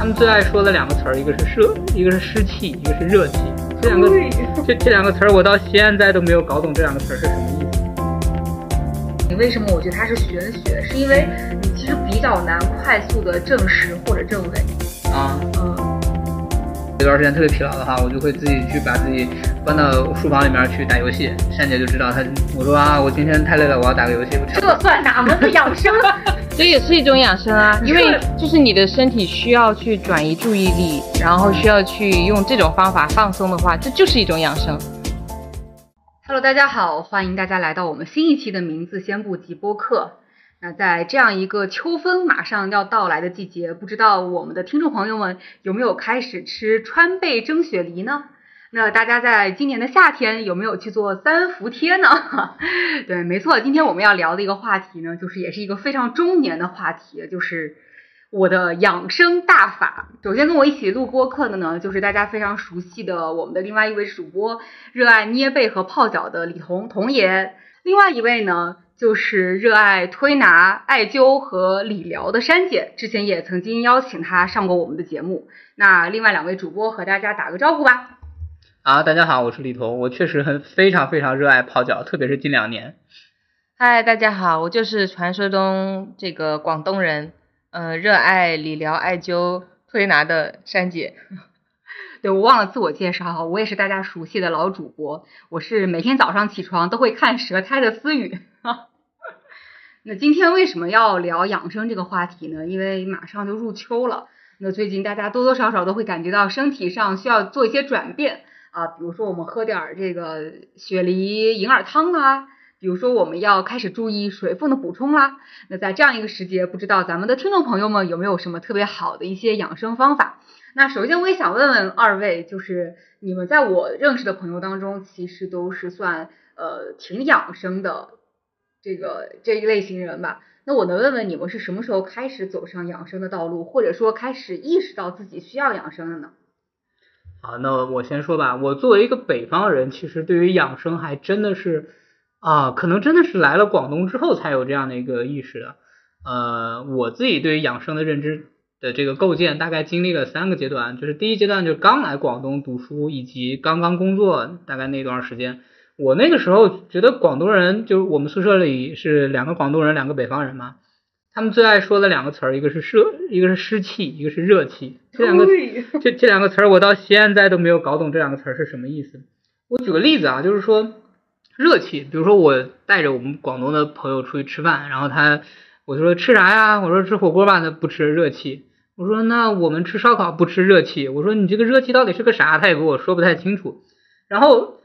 他们最爱说的两个词儿，一个是热，一个是湿气，一个是热气。这两个这这两个词儿，我到现在都没有搞懂这两个词儿是什么意思。你为什么我觉得它是玄学？是因为你其实比较难快速的证实或者证伪。啊，嗯，这段时间特别疲劳的话，我就会自己去把自己关到书房里面去打游戏。珊姐就知道她，我说啊，我今天太累了，我要打个游戏。这算哪门子养生？这也是一种养生啊，因为就是你的身体需要去转移注意力，然后需要去用这种方法放松的话，这就是一种养生。Hello，大家好，欢迎大家来到我们新一期的名字先不急播客。那在这样一个秋分马上要到来的季节，不知道我们的听众朋友们有没有开始吃川贝蒸雪梨呢？那大家在今年的夏天有没有去做三伏贴呢？对，没错，今天我们要聊的一个话题呢，就是也是一个非常中年的话题，就是我的养生大法。首先跟我一起录播客的呢，就是大家非常熟悉的我们的另外一位主播，热爱捏背和泡脚的李彤彤爷。另外一位呢，就是热爱推拿、艾灸和理疗的珊姐，之前也曾经邀请她上过我们的节目。那另外两位主播和大家打个招呼吧。啊，大家好，我是李彤，我确实很非常非常热爱泡脚，特别是近两年。嗨，大家好，我就是传说中这个广东人，呃，热爱理疗、艾灸、推拿的珊姐。对我忘了自我介绍哈，我也是大家熟悉的老主播，我是每天早上起床都会看舌苔的思雨。那今天为什么要聊养生这个话题呢？因为马上就入秋了，那最近大家多多少少都会感觉到身体上需要做一些转变啊，比如说我们喝点儿这个雪梨银耳汤啦，比如说我们要开始注意水分的补充啦。那在这样一个时节，不知道咱们的听众朋友们有没有什么特别好的一些养生方法？那首先我也想问问二位，就是你们在我认识的朋友当中，其实都是算呃挺养生的这个这一类型人吧？那我能问问你们是什么时候开始走上养生的道路，或者说开始意识到自己需要养生的呢？好，那我先说吧。我作为一个北方人，其实对于养生还真的是啊，可能真的是来了广东之后才有这样的一个意识的。呃，我自己对于养生的认知的这个构建，大概经历了三个阶段，就是第一阶段就是刚来广东读书，以及刚刚工作，大概那段时间。我那个时候觉得广东人，就是我们宿舍里是两个广东人，两个北方人嘛。他们最爱说的两个词儿，一个是热，一个是湿气，一个是热气。这两个这这两个词儿，我到现在都没有搞懂这两个词儿是什么意思。我举个例子啊，就是说热气，比如说我带着我们广东的朋友出去吃饭，然后他我就说吃啥呀？我说吃火锅吧，他不吃热气。我说那我们吃烧烤不吃热气。我说你这个热气到底是个啥？他也给我说不太清楚。然后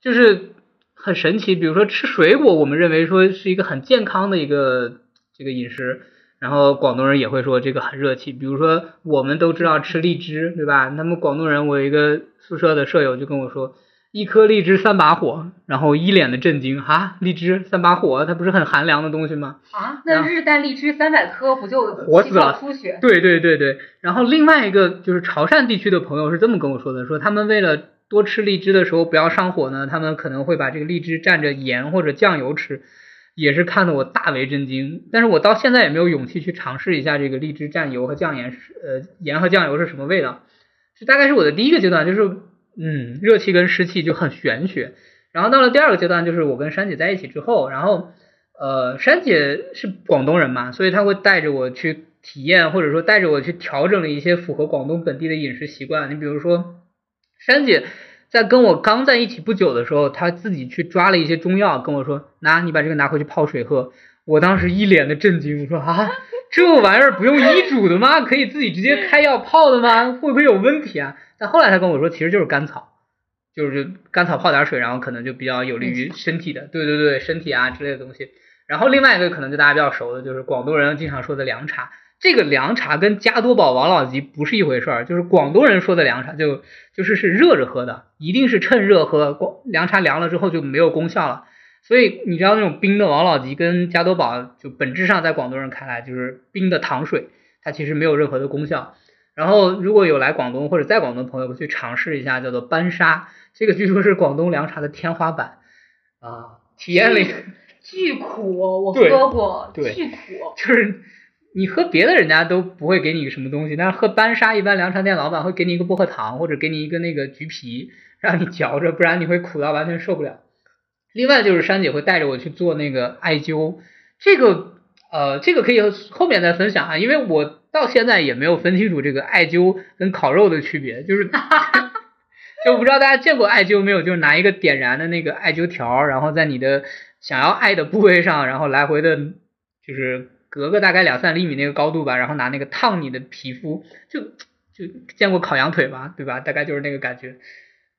就是很神奇，比如说吃水果，我们认为说是一个很健康的一个这个饮食。然后广东人也会说这个很热气，比如说我们都知道吃荔枝，对吧？那么广东人，我有一个宿舍的舍友就跟我说，一颗荔枝三把火，然后一脸的震惊啊，荔枝三把火，它不是很寒凉的东西吗？啊，那日啖荔枝三百颗不就 活死了出血？对对对对。然后另外一个就是潮汕地区的朋友是这么跟我说的，说他们为了多吃荔枝的时候不要上火呢，他们可能会把这个荔枝蘸着盐或者酱油吃。也是看得我大为震惊，但是我到现在也没有勇气去尝试一下这个荔枝蘸油和酱盐是呃盐和酱油是什么味道，这大概是我的第一个阶段，就是嗯热气跟湿气就很玄学，然后到了第二个阶段，就是我跟珊姐在一起之后，然后呃珊姐是广东人嘛，所以她会带着我去体验，或者说带着我去调整了一些符合广东本地的饮食习惯，你比如说珊姐。在跟我刚在一起不久的时候，他自己去抓了一些中药，跟我说：“拿，你把这个拿回去泡水喝。”我当时一脸的震惊，我说：“啊，这玩意儿不用医嘱的吗？可以自己直接开药泡的吗？会不会有问题啊？”但后来他跟我说，其实就是甘草，就是甘草泡点水，然后可能就比较有利于身体的，对对对，身体啊之类的东西。然后另外一个可能就大家比较熟的，就是广东人经常说的凉茶。这个凉茶跟加多宝、王老吉不是一回事儿，就是广东人说的凉茶就就是是热着喝的，一定是趁热喝。光凉茶凉了之后就没有功效了，所以你知道那种冰的王老吉跟加多宝，就本质上在广东人看来就是冰的糖水，它其实没有任何的功效。然后如果有来广东或者在广东的朋友去尝试一下，叫做班沙，这个据说是广东凉茶的天花板啊，体验了巨苦，我喝过，巨苦，就是。你喝别的人家都不会给你什么东西，但是喝班沙一般凉茶店老板会给你一个薄荷糖或者给你一个那个橘皮让你嚼着，不然你会苦到完全受不了。另外就是珊姐会带着我去做那个艾灸，这个呃这个可以后面再分享啊，因为我到现在也没有分清楚这个艾灸跟烤肉的区别，就是 就不知道大家见过艾灸没有，就是拿一个点燃的那个艾灸条，然后在你的想要艾的部位上，然后来回的，就是隔个大概两三厘米那个高度吧，然后拿那个烫你的皮肤，就就见过烤羊腿吧，对吧？大概就是那个感觉。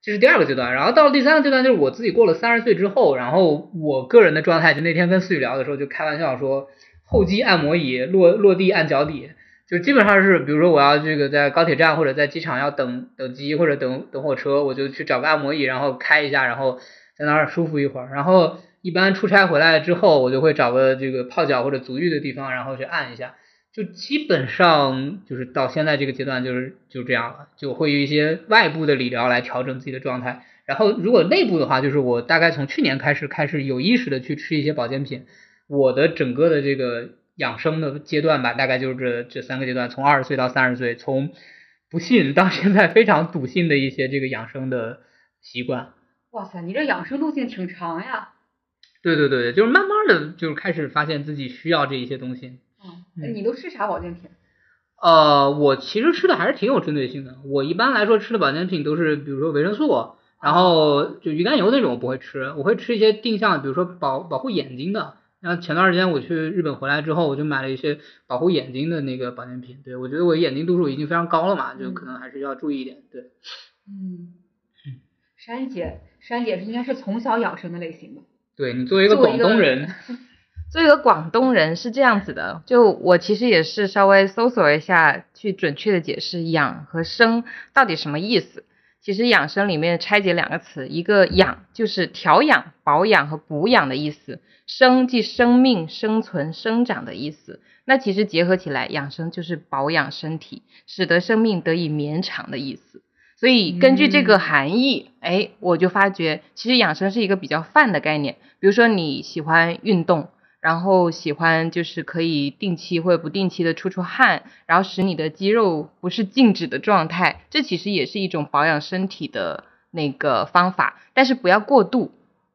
这是第二个阶段，然后到了第三个阶段，就是我自己过了三十岁之后，然后我个人的状态，就那天跟思雨聊的时候，就开玩笑说，后肌按摩椅落落地按脚底，就基本上是，比如说我要这个在高铁站或者在机场要等等机或者等等火车，我就去找个按摩椅，然后开一下，然后在那儿舒服一会儿。然后一般出差回来之后，我就会找个这个泡脚或者足浴的地方，然后去按一下。就基本上就是到现在这个阶段，就是就这样了，就会有一些外部的理疗来调整自己的状态。然后如果内部的话，就是我大概从去年开始开始有意识的去吃一些保健品。我的整个的这个养生的阶段吧，大概就是这这三个阶段，从二十岁到三十岁，从不信到现在非常笃信的一些这个养生的习惯。哇塞，你这养生路径挺长呀。对对对，就是慢慢的就是开始发现自己需要这一些东西。嗯，你都吃啥保健品？呃，我其实吃的还是挺有针对性的。我一般来说吃的保健品都是，比如说维生素，然后就鱼肝油那种我不会吃，我会吃一些定向，比如说保保护眼睛的。然后前段时间我去日本回来之后，我就买了一些保护眼睛的那个保健品。对我觉得我眼睛度数已经非常高了嘛，就可能还是要注意一点。对，嗯，珊姐，珊姐是应该是从小养生的类型吧？对你作为一个广东人。作为一个广东人是这样子的，就我其实也是稍微搜索一下，去准确的解释养和生到底什么意思。其实养生里面拆解两个词，一个养就是调养、保养和补养的意思，生即生命、生存、生长的意思。那其实结合起来，养生就是保养身体，使得生命得以绵长的意思。所以根据这个含义，哎，我就发觉其实养生是一个比较泛的概念。比如说你喜欢运动。然后喜欢就是可以定期或者不定期的出出汗，然后使你的肌肉不是静止的状态，这其实也是一种保养身体的那个方法，但是不要过度。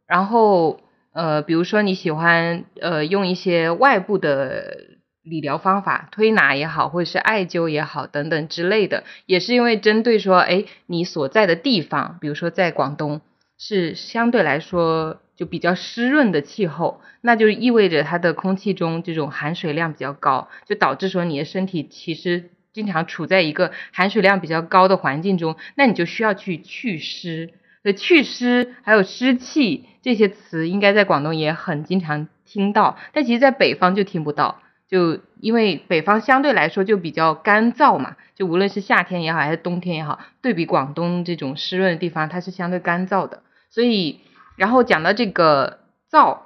然后呃，比如说你喜欢呃用一些外部的理疗方法，推拿也好，或者是艾灸也好等等之类的，也是因为针对说，哎，你所在的地方，比如说在广东是相对来说。就比较湿润的气候，那就意味着它的空气中这种含水量比较高，就导致说你的身体其实经常处在一个含水量比较高的环境中，那你就需要去祛湿。所以祛湿还有湿气这些词，应该在广东也很经常听到，但其实在北方就听不到，就因为北方相对来说就比较干燥嘛，就无论是夏天也好还是冬天也好，对比广东这种湿润的地方，它是相对干燥的，所以。然后讲到这个燥，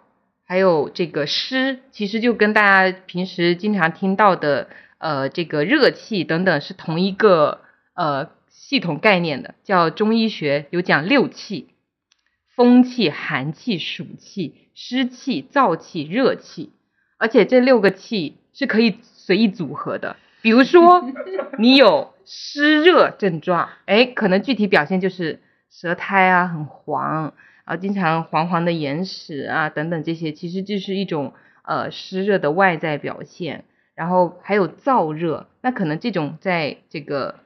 还有这个湿，其实就跟大家平时经常听到的，呃，这个热气等等是同一个呃系统概念的，叫中医学有讲六气：风气、寒气、暑气、湿气、燥气、热气，而且这六个气是可以随意组合的。比如说 你有湿热症状，哎，可能具体表现就是舌苔啊很黄。啊，经常黄黄的眼屎啊，等等这些，其实就是一种呃湿热的外在表现。然后还有燥热，那可能这种在这个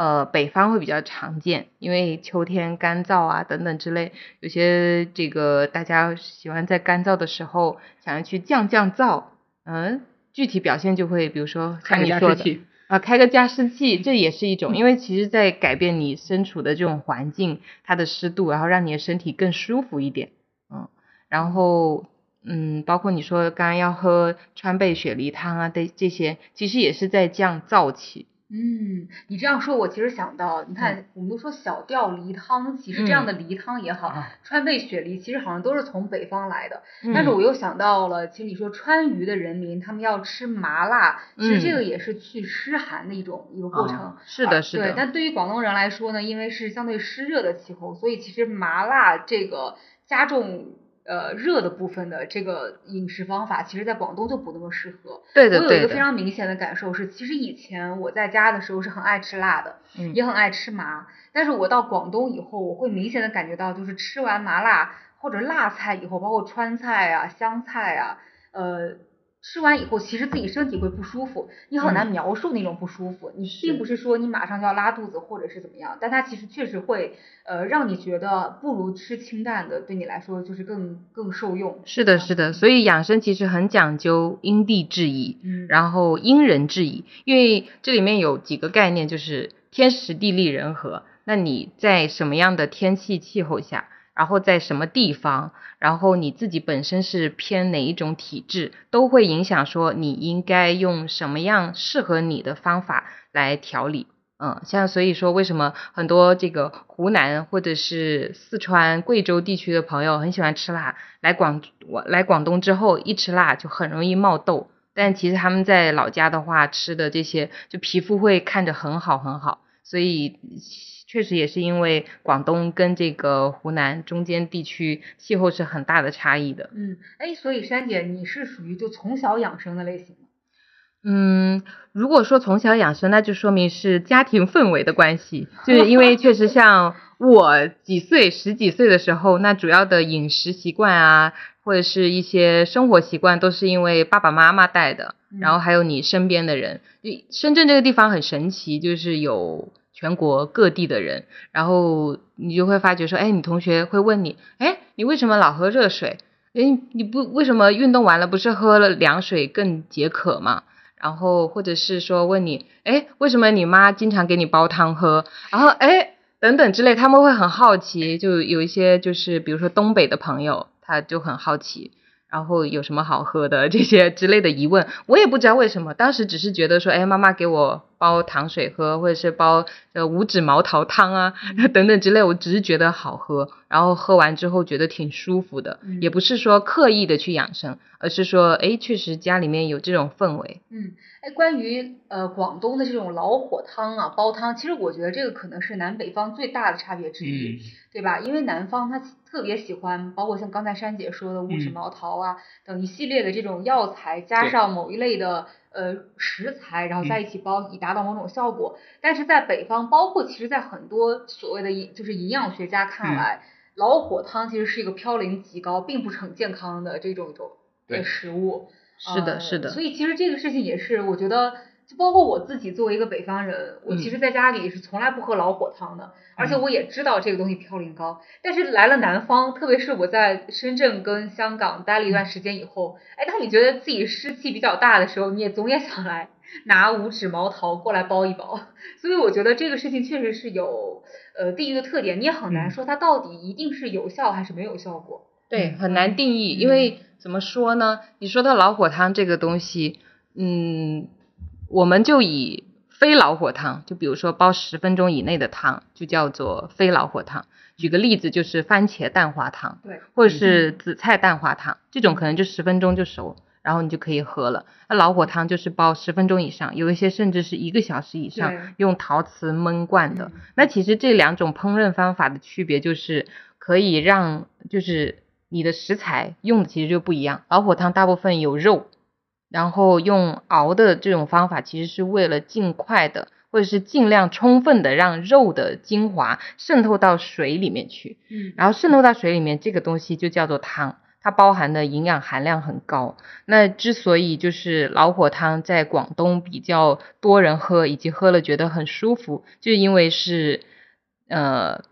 呃北方会比较常见，因为秋天干燥啊等等之类，有些这个大家喜欢在干燥的时候想要去降降燥，嗯，具体表现就会比如说像你说的。啊，开个加湿器，这也是一种，因为其实在改变你身处的这种环境，它的湿度，然后让你的身体更舒服一点，嗯，然后，嗯，包括你说刚刚要喝川贝雪梨汤啊，这这些，其实也是在降燥气。嗯，你这样说，我其实想到，你看，我们都说小吊梨汤，其实这样的梨汤也好，川贝雪梨其实好像都是从北方来的。但是我又想到了，其实你说川渝的人民他们要吃麻辣，其实这个也是去湿寒的一种一个过程。是的，是的。对，但对于广东人来说呢，因为是相对湿热的气候，所以其实麻辣这个加重。呃热的部分的这个饮食方法，其实在广东就不那么适合。对的我有一个非，常明显的感受是，其实以前我在家的时候是很爱吃辣的，嗯也很爱吃麻，但是我到广东以后，我会明显的感觉到，就是吃完麻辣或者辣菜以后，包括川菜啊、湘菜啊，呃。吃完以后，其实自己身体会不舒服，你很难描述那种不舒服。你并不是说你马上就要拉肚子或者是怎么样，但它其实确实会，呃，让你觉得不如吃清淡的，对你来说就是更更受用。是的，是的，所以养生其实很讲究因地制宜，嗯，然后因人制宜，因为这里面有几个概念，就是天时地利人和。那你在什么样的天气气候下，然后在什么地方，然后你自己本身是偏哪一种体质，都会影响说你应该用什么样适合你的方法来调理。嗯，像所以说，为什么很多这个湖南或者是四川、贵州地区的朋友很喜欢吃辣，来广我来广东之后一吃辣就很容易冒痘，但其实他们在老家的话吃的这些，就皮肤会看着很好很好，所以确实也是因为广东跟这个湖南中间地区气候是很大的差异的。嗯，哎，所以珊姐，你是属于就从小养生的类型吗？嗯，如果说从小养生，那就说明是家庭氛围的关系，就是因为确实像我几岁、十几岁的时候，那主要的饮食习惯啊，或者是一些生活习惯，都是因为爸爸妈妈带的，然后还有你身边的人。你深圳这个地方很神奇，就是有全国各地的人，然后你就会发觉说，哎，你同学会问你，哎，你为什么老喝热水？哎，你不为什么运动完了不是喝了凉水更解渴吗？然后或者是说问你，哎，为什么你妈经常给你煲汤喝？然后哎，等等之类，他们会很好奇，就有一些就是比如说东北的朋友，他就很好奇，然后有什么好喝的这些之类的疑问，我也不知道为什么，当时只是觉得说，哎，妈妈给我煲糖水喝，或者是煲呃五指毛桃汤啊 等等之类，我只是觉得好喝，然后喝完之后觉得挺舒服的，嗯也不是说刻意的去养生，而是说，哎，确实家里面有这种氛围。嗯，哎，关于呃广东的这种老火汤啊、煲汤，其实我觉得这个可能是南北方最大的差别之一，嗯对吧？因为南方它特别喜欢，包括像刚才珊姐说的五指嗯毛桃啊、等一系列的这种药材，加上某一类的呃食材，然后在嗯一起煲，以达到某种效果。但是在北方，包括其实在很多所谓的营就是营养学家看嗯来，老火汤其实是一个嘌呤极高，并不是很健康的这种一种对呃食物。是的，呃是的。所以其实这个事情也是，我觉得，就包括我自己作为一个北方人，我其实在家里是从来不喝老火汤的，而且嗯我也知道这个东西嘌呤高。但是来了南方，特别是我在深圳跟香港待了一段时间以后，哎，当你觉得自己湿气比较大的时候，你也总也想来拿五指毛桃过来煲一煲。所以我觉得这个事情确实是有呃地域的特点，你也很难嗯说它到底一定是有效还是没有效果。对，嗯很难定义，因嗯为怎么说呢？你说到老火汤这个东西，嗯，我们就以非老火汤，就比如说煲十分钟以内的汤，就叫做非老火汤。举个例子，就是番茄蛋花汤，对，或者是紫菜蛋花汤，这种可能就十分钟就熟，然后你就可以喝了。那老火汤就是煲十分钟以上，有一些甚至是一个小时以上，用陶瓷焖罐的。嗯那其实这两种烹饪方法的区别就是可以让就是你的食材用的其实就不一样。老火汤大部分有肉，然后用熬的这种方法其实是为了尽快的或者是尽量充分的让肉的精华渗透到水里面去。嗯然后渗透到水里面，这个东西就叫做汤，它包含的营养含量很高。那之所以就是老火汤在广东比较多人喝，以及喝了觉得很舒服，就是因为是呃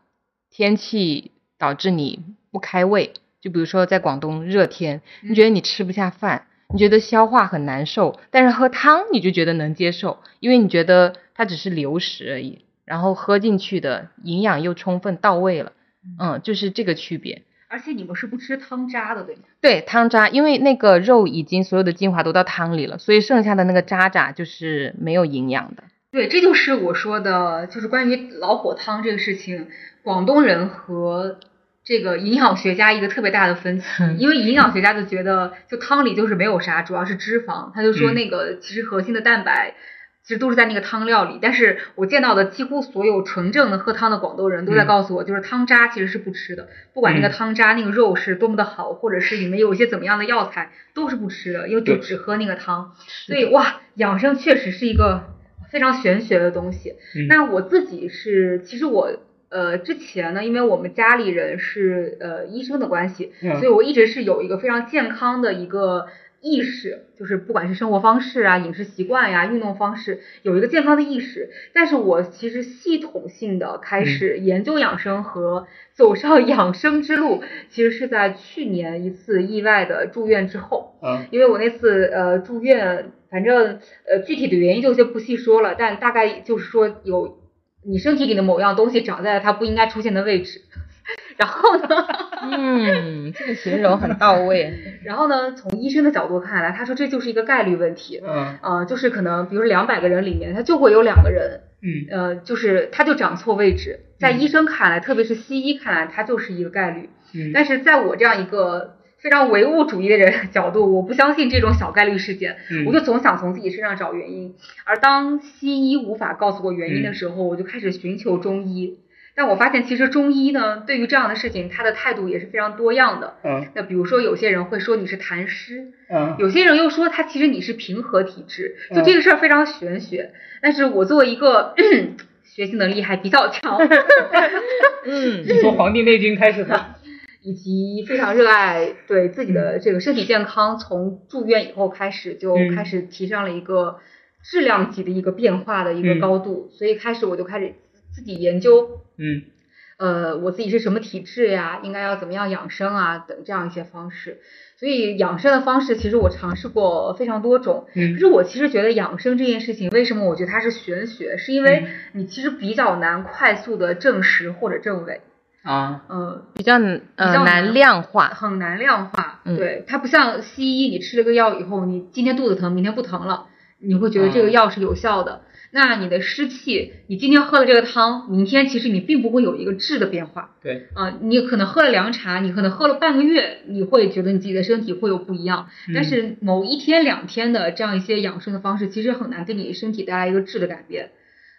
天气导致你不开胃。就比如说在广东热天，你觉得你吃不下饭，你觉得消化很难受，但是喝汤你就觉得能接受，因为你觉得它只是流食而已，然后喝进去的营养又充分到位了。嗯，就是这个区别。而且你们是不吃汤渣的，对吗？对汤渣，因为那个肉已经所有的精华都到汤里了，所以剩下的那个渣渣就是没有营养的。对，这就是我说的，就是关于老火汤这个事情，广东人和这个营养学家一个特别大的分歧，因为营养学家就觉得，就汤里就是没有啥，主要是脂肪，他就说嗯。那个其实核心的蛋白其实都是在那个汤料里。但是我见到的几乎所有纯正的喝汤的广东人都在嗯。告诉我，就是汤渣其实是不吃的，不管那个嗯。汤渣那个肉是多么的好，或者是里面有一些怎么样的药材，都是不吃的，因为就只喝那个汤。所以哇，养生确实是一个非常玄学的东西。嗯。那我自己是，其实我呃之前呢，因为我们家里人是呃医生的关系，嗯所以我一直是有一个非常健康的一个意识，就是不管是生活方式啊、饮食习惯呀、运动方式，有一个健康的意识。但是我其实系统性的开始研究养生和走上 养生之路，其实是在去年一次意外的住院之后。嗯因为我那次呃住院，反正呃具体的原因就先不细说了，但大概就是说有你身体里的某样东西长在了它不应该出现的位置，然后呢，嗯，这个形容很到位。然后呢，从医生的角度看来，他说这就是一个概率问题，嗯。呃，就是可能比如说两百个人里面，他就会有两个人，嗯。呃，就是他就长错位置，在嗯。医生看来，特别是西医看来，它就是一个概率。嗯。但是在我这样一个非常唯物主义的人角度，我不相信这种小概率事件，嗯我就总想从自己身上找原因。而当西医无法告诉我原因的嗯时候，我就开始寻求中医。但我发现，其实中医呢，对于这样的事情，他的态度也是非常多样的。嗯那比如说，有些人会说你是痰湿，嗯有些人又说他其实你是平和体质，就嗯这个事儿非常玄学。但是我作为一个 学习能力还比较强，嗯你从《黄帝内经》开始吧。以及非常热爱对自己的这个身体健康，从住院以后开始就嗯。开始提上了一个质量级的一个变化的一个嗯。高度，所以开始我就开始自己研究，嗯呃，我自己是什么体质呀，应该要怎么样养生啊等这样一些方式。所以养生的方式其实我尝试过非常多种，可嗯是我其实觉得养生这件事情，为什么我觉得它是玄学，是因为嗯。你其实比较难快速的证实或者证伪，啊嗯、比较呃较难难量化。很难量化。嗯对，它不像西医，你吃了个药以后，你今天肚子疼，明天不疼了，你会觉得这个嗯药是有效的。那你的湿气，你今天喝了这个汤，明天其实你并不会有一个质的变化对啊、你可能喝了凉茶，你可能喝了半个月，你会觉得你自己的身体会有不一样。但嗯是某一天两天的这样一些养生的方式，其实很难给你身体带来一个质的改变。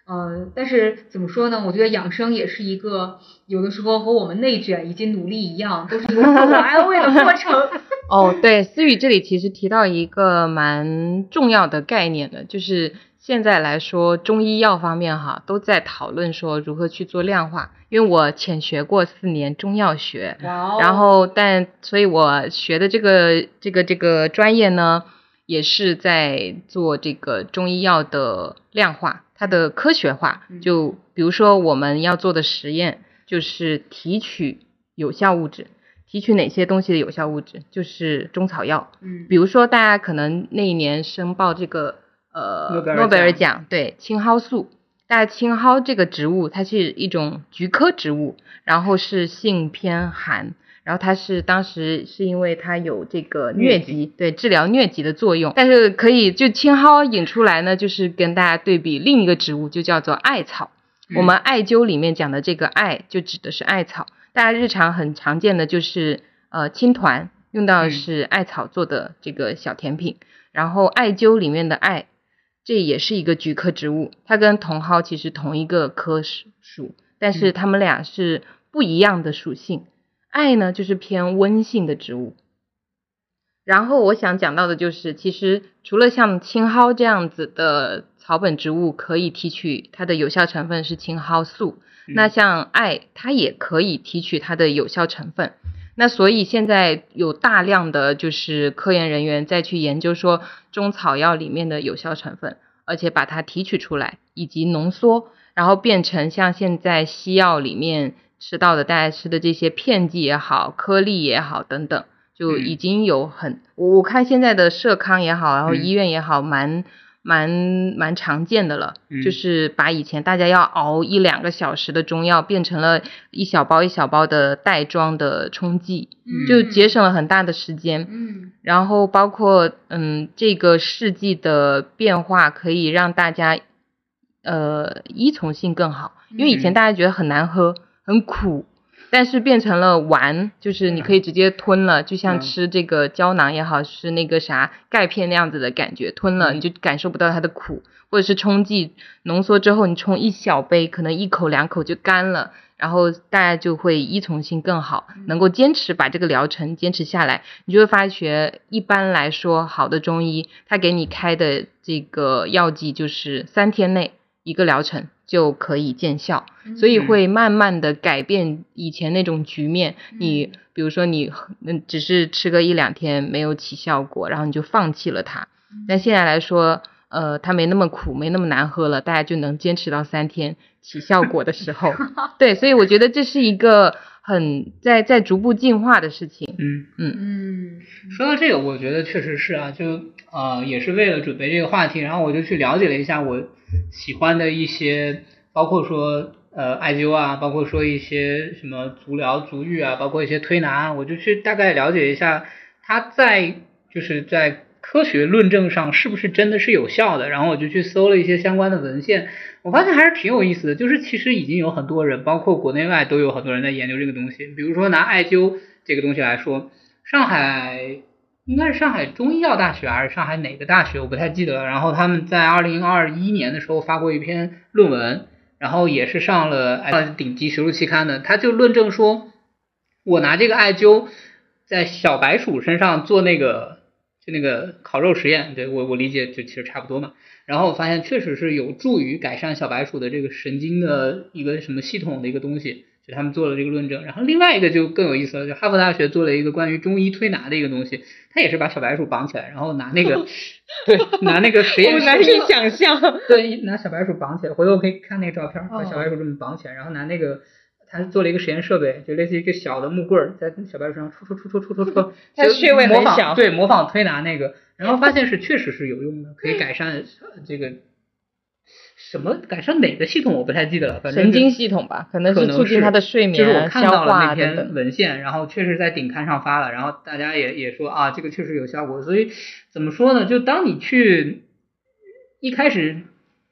呃，但是怎么说呢？我觉得养生也是一个有的时候和我们内卷以及努力一样，都是一个自我安慰的过程。哦，对，思雨这里其实提到一个蛮重要的概念的，就是现在来说中医药方面哈都在讨论说如何去做量化，因为我浅学过四年中药学，哦然后但所以我学的这个这个这个专业呢，也是在做这个中医药的量化，它的科学化嗯。就比如说我们要做的实验，就是提取有效物质。提取哪些东西的有效物质？就是中草药。嗯比如说，大家可能那一年申报这个呃诺贝尔奖，对青蒿素。大家青蒿这个植物，它是一种菊科植物，然后是性偏寒，然后它是当时是因为它有这个疟疾，对治疗疟疾的作用。但是可以就青蒿引出来呢，就是跟大家对比另一个植物，就叫做艾草。我们艾灸里面讲的这个艾，就指的是艾草。大家日常很常见的就是呃青团，用到的嗯是艾草做的这个小甜品。然后艾灸里面的艾，这也是一个菊科植物，它跟茼蒿其实同一个科属，但是嗯它们俩是不一样的属性。艾呢就是偏温性的植物。然后我想讲到的就是，其实除了像青蒿这样子的草本植物可以提取它的有效成分是青蒿素，嗯那像艾它也可以提取它的有效成分。那所以现在有大量的就是科研人员在去研究说中草药里面的有效成分，而且把它提取出来以及浓缩，然后变成像现在西药里面吃到的大家吃的这些片剂也好、颗粒也好等等，就嗯。已经有很我我看现在的社康也好，然后嗯。医院也好，蛮蛮蛮常见的了，嗯。就是把以前大家要熬一两个小时的中药，变成了一小包一小包的袋装的冲剂，就节省了很大的时间。嗯。然后包括嗯，这个试剂的变化可以让大家呃依从性更好，因为以前嗯。大家觉得很难喝、很苦，但是变成了丸，就是你可以直接吞了，就像嗯吃这个胶囊也好，是那个啥钙片那样子的感觉，吞了嗯你就感受不到它的苦，或者是冲剂浓缩之后，你冲一小杯，可能一口两口就干了。然后大家就会依从性更好，能够坚持把这个疗程坚持下来，你就会发觉，一般来说，好的中医他给你开的这个药剂就是三天内一个疗程就可以见效，所以会慢慢的改变以前那种局面。你比如说你嗯只是吃个一两天没有起效果，然后你就放弃了它，但现在来说。呃，它没那么苦，没那么难喝了，大家就能坚持到三天起效果的时候，对，所以我觉得这是一个很在在逐步进化的事情。嗯，嗯说到这个，我觉得确实是啊，就呃也是为了准备这个话题，然后我就去了解了一下我喜欢的一些，包括说呃艾灸啊，包括说一些什么足疗、足浴啊，包括一些推拿，我就去大概了解一下它在就是在科学论证上是不是真的是有效的，然后我就去搜了一些相关的文献，我发现还是挺有意思的，就是其实已经有很多人，包括国内外都有很多人在研究这个东西，比如说拿艾灸这个东西来说，上海应该是上海中医药大学还是上海哪个大学，我不太记得了。然后他们在二零二一年的时候发过一篇论文，然后也是上了哎顶级学术期刊的，他就论证说，我拿这个艾灸在小白鼠身上做那个就那个烤肉实验，对我我理解就其实差不多嘛。然后我发现确实是有助于改善小白鼠的这个神经的一个什么系统的一个东西。就他们做了这个论证，然后另外一个就更有意思了，就哈佛大学做了一个关于中医推拿的一个东西，他也是把小白鼠绑起来，然后拿那个对拿那个实验难以想象。对拿小白鼠绑起来，回头我可以看那个照片，把哦小白鼠这么绑起来，然后拿那个他做了一个实验设备，就类似于一个小的木棍儿，在小白鼠上戳戳戳戳戳戳戳，就它穴位很模仿对模仿推拿那个，然后发现是确实是有用的，可以改善呃这个什么改善哪个系统我不太记得了，反正神经系统吧，可能是促进他的睡眠就是我看到了那篇等。文献，然后确实在顶刊上发了，然后大家也也说啊，这个确实有效果。所以怎么说呢？就当你去一开始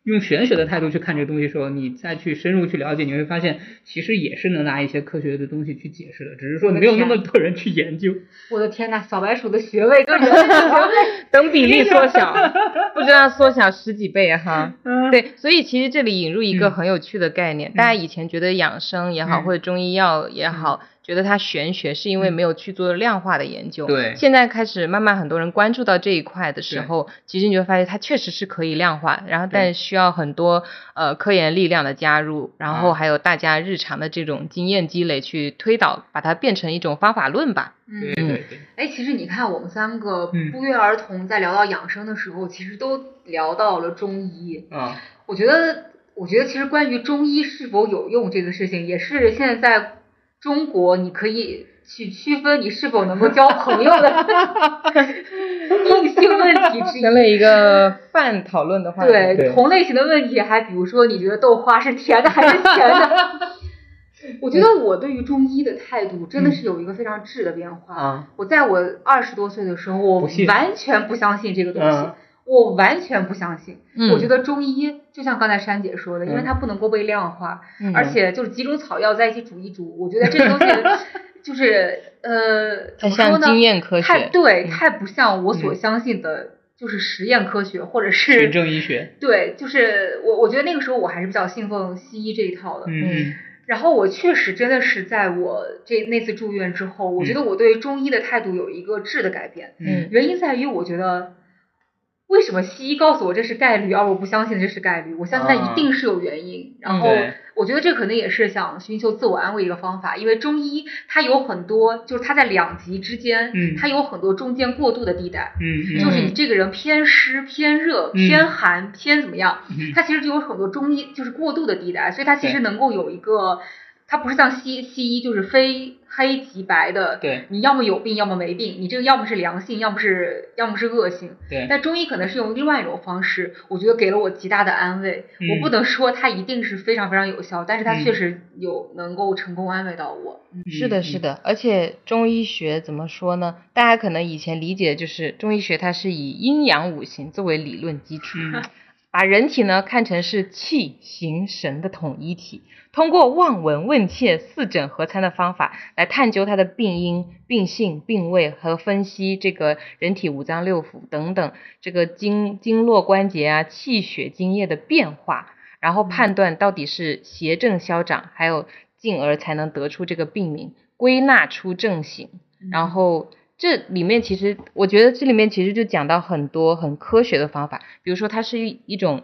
用玄学的态度去看这个东西的时候，你再去深入去了解，你会发现其实也是能拿一些科学的东西去解释的，只是说没有那么多人去研究。我的天呐，小白鼠的穴位跟人类的穴位，等比例缩小，不知道缩小十几倍哈。嗯，对，所以其实这里引入一个嗯很有趣的概念，大家以前觉得养生也好，嗯或者中医药也好，觉得它玄学，是因为嗯。没有去做量化的研究。对。现在开始慢慢很多人关注到这一块的时候，其实你就会发现它确实是可以量化，然后但需要很多呃科研力量的加入，然后啊。还有大家日常的这种经验积累去推导，把它变成一种方法论吧。对嗯，对对，哎，其实你看，我们三个嗯。不约而同在聊到养生的时候，其实都聊到了中医。啊，我觉得，我觉得其实关于中医是否有用这个事情，也是现在在中国你可以去区分你是否能够交朋友的 硬性问题之一。成了一个泛讨论的话题。对对同类型的问题，还比如说，你觉得豆花是甜的还是咸的？我觉得我对于中医的态度真的是有一个非常质的变化。啊，我在我二十多岁的时候，我完全不相信这个东西，嗯我完全不相信。嗯我觉得中医就像刚才珊姐说的，因为嗯它不能够被量化，嗯而且就是几种草药在一起煮一煮，我觉得这个东西 就是呃，怎么说呢？像经验科学。太对，嗯太不像我所嗯相信的，就是实验科学或者循是证医学，对，就是我我觉得那个时候我还是比较信奉西医这一套的。嗯然后我确实真的是在我这那次住院之后，我觉得我对中医的态度有一个质的改变。嗯原因在于，我觉得为什么西医告诉我这是概率，而我不相信这是概率？我相信它一定是有原因。然后我觉得这可能也是想寻求自我安慰一个方法，因为中医它有很多，就是它在两极之间，嗯它有很多中间过渡的地带。嗯就是你这个人偏湿、偏热、嗯偏寒、偏怎么样，嗯它其实就有很多中医就是过渡的地带，所以它其实能够有一个，它不是像西西医就是非黑即白的，对你要么有病，要么没病，你这个要么是良性，要么是要么是恶性。对，但中医可能是用另外一种方式，我觉得给了我极大的安慰。嗯我不能说它一定是非常非常有效，但是它嗯确实有能够成功安慰到我。是的，是的，而且中医学怎么说呢？大家可能以前理解就是中医学它是以阴阳五行作为理论基础，嗯 把人体呢看成是气形神的统一体，通过望闻问切四诊合参的方法来探究它的病因、病性、病位和分析这个人体五脏六腑等等这个经经络关节啊、气血津液的变化，然后判断到底是邪正消长，还有进而才能得出这个病名，归纳出症型，然后。这里面其实，我觉得这里面其实就讲到很多很科学的方法，比如说它是一一种，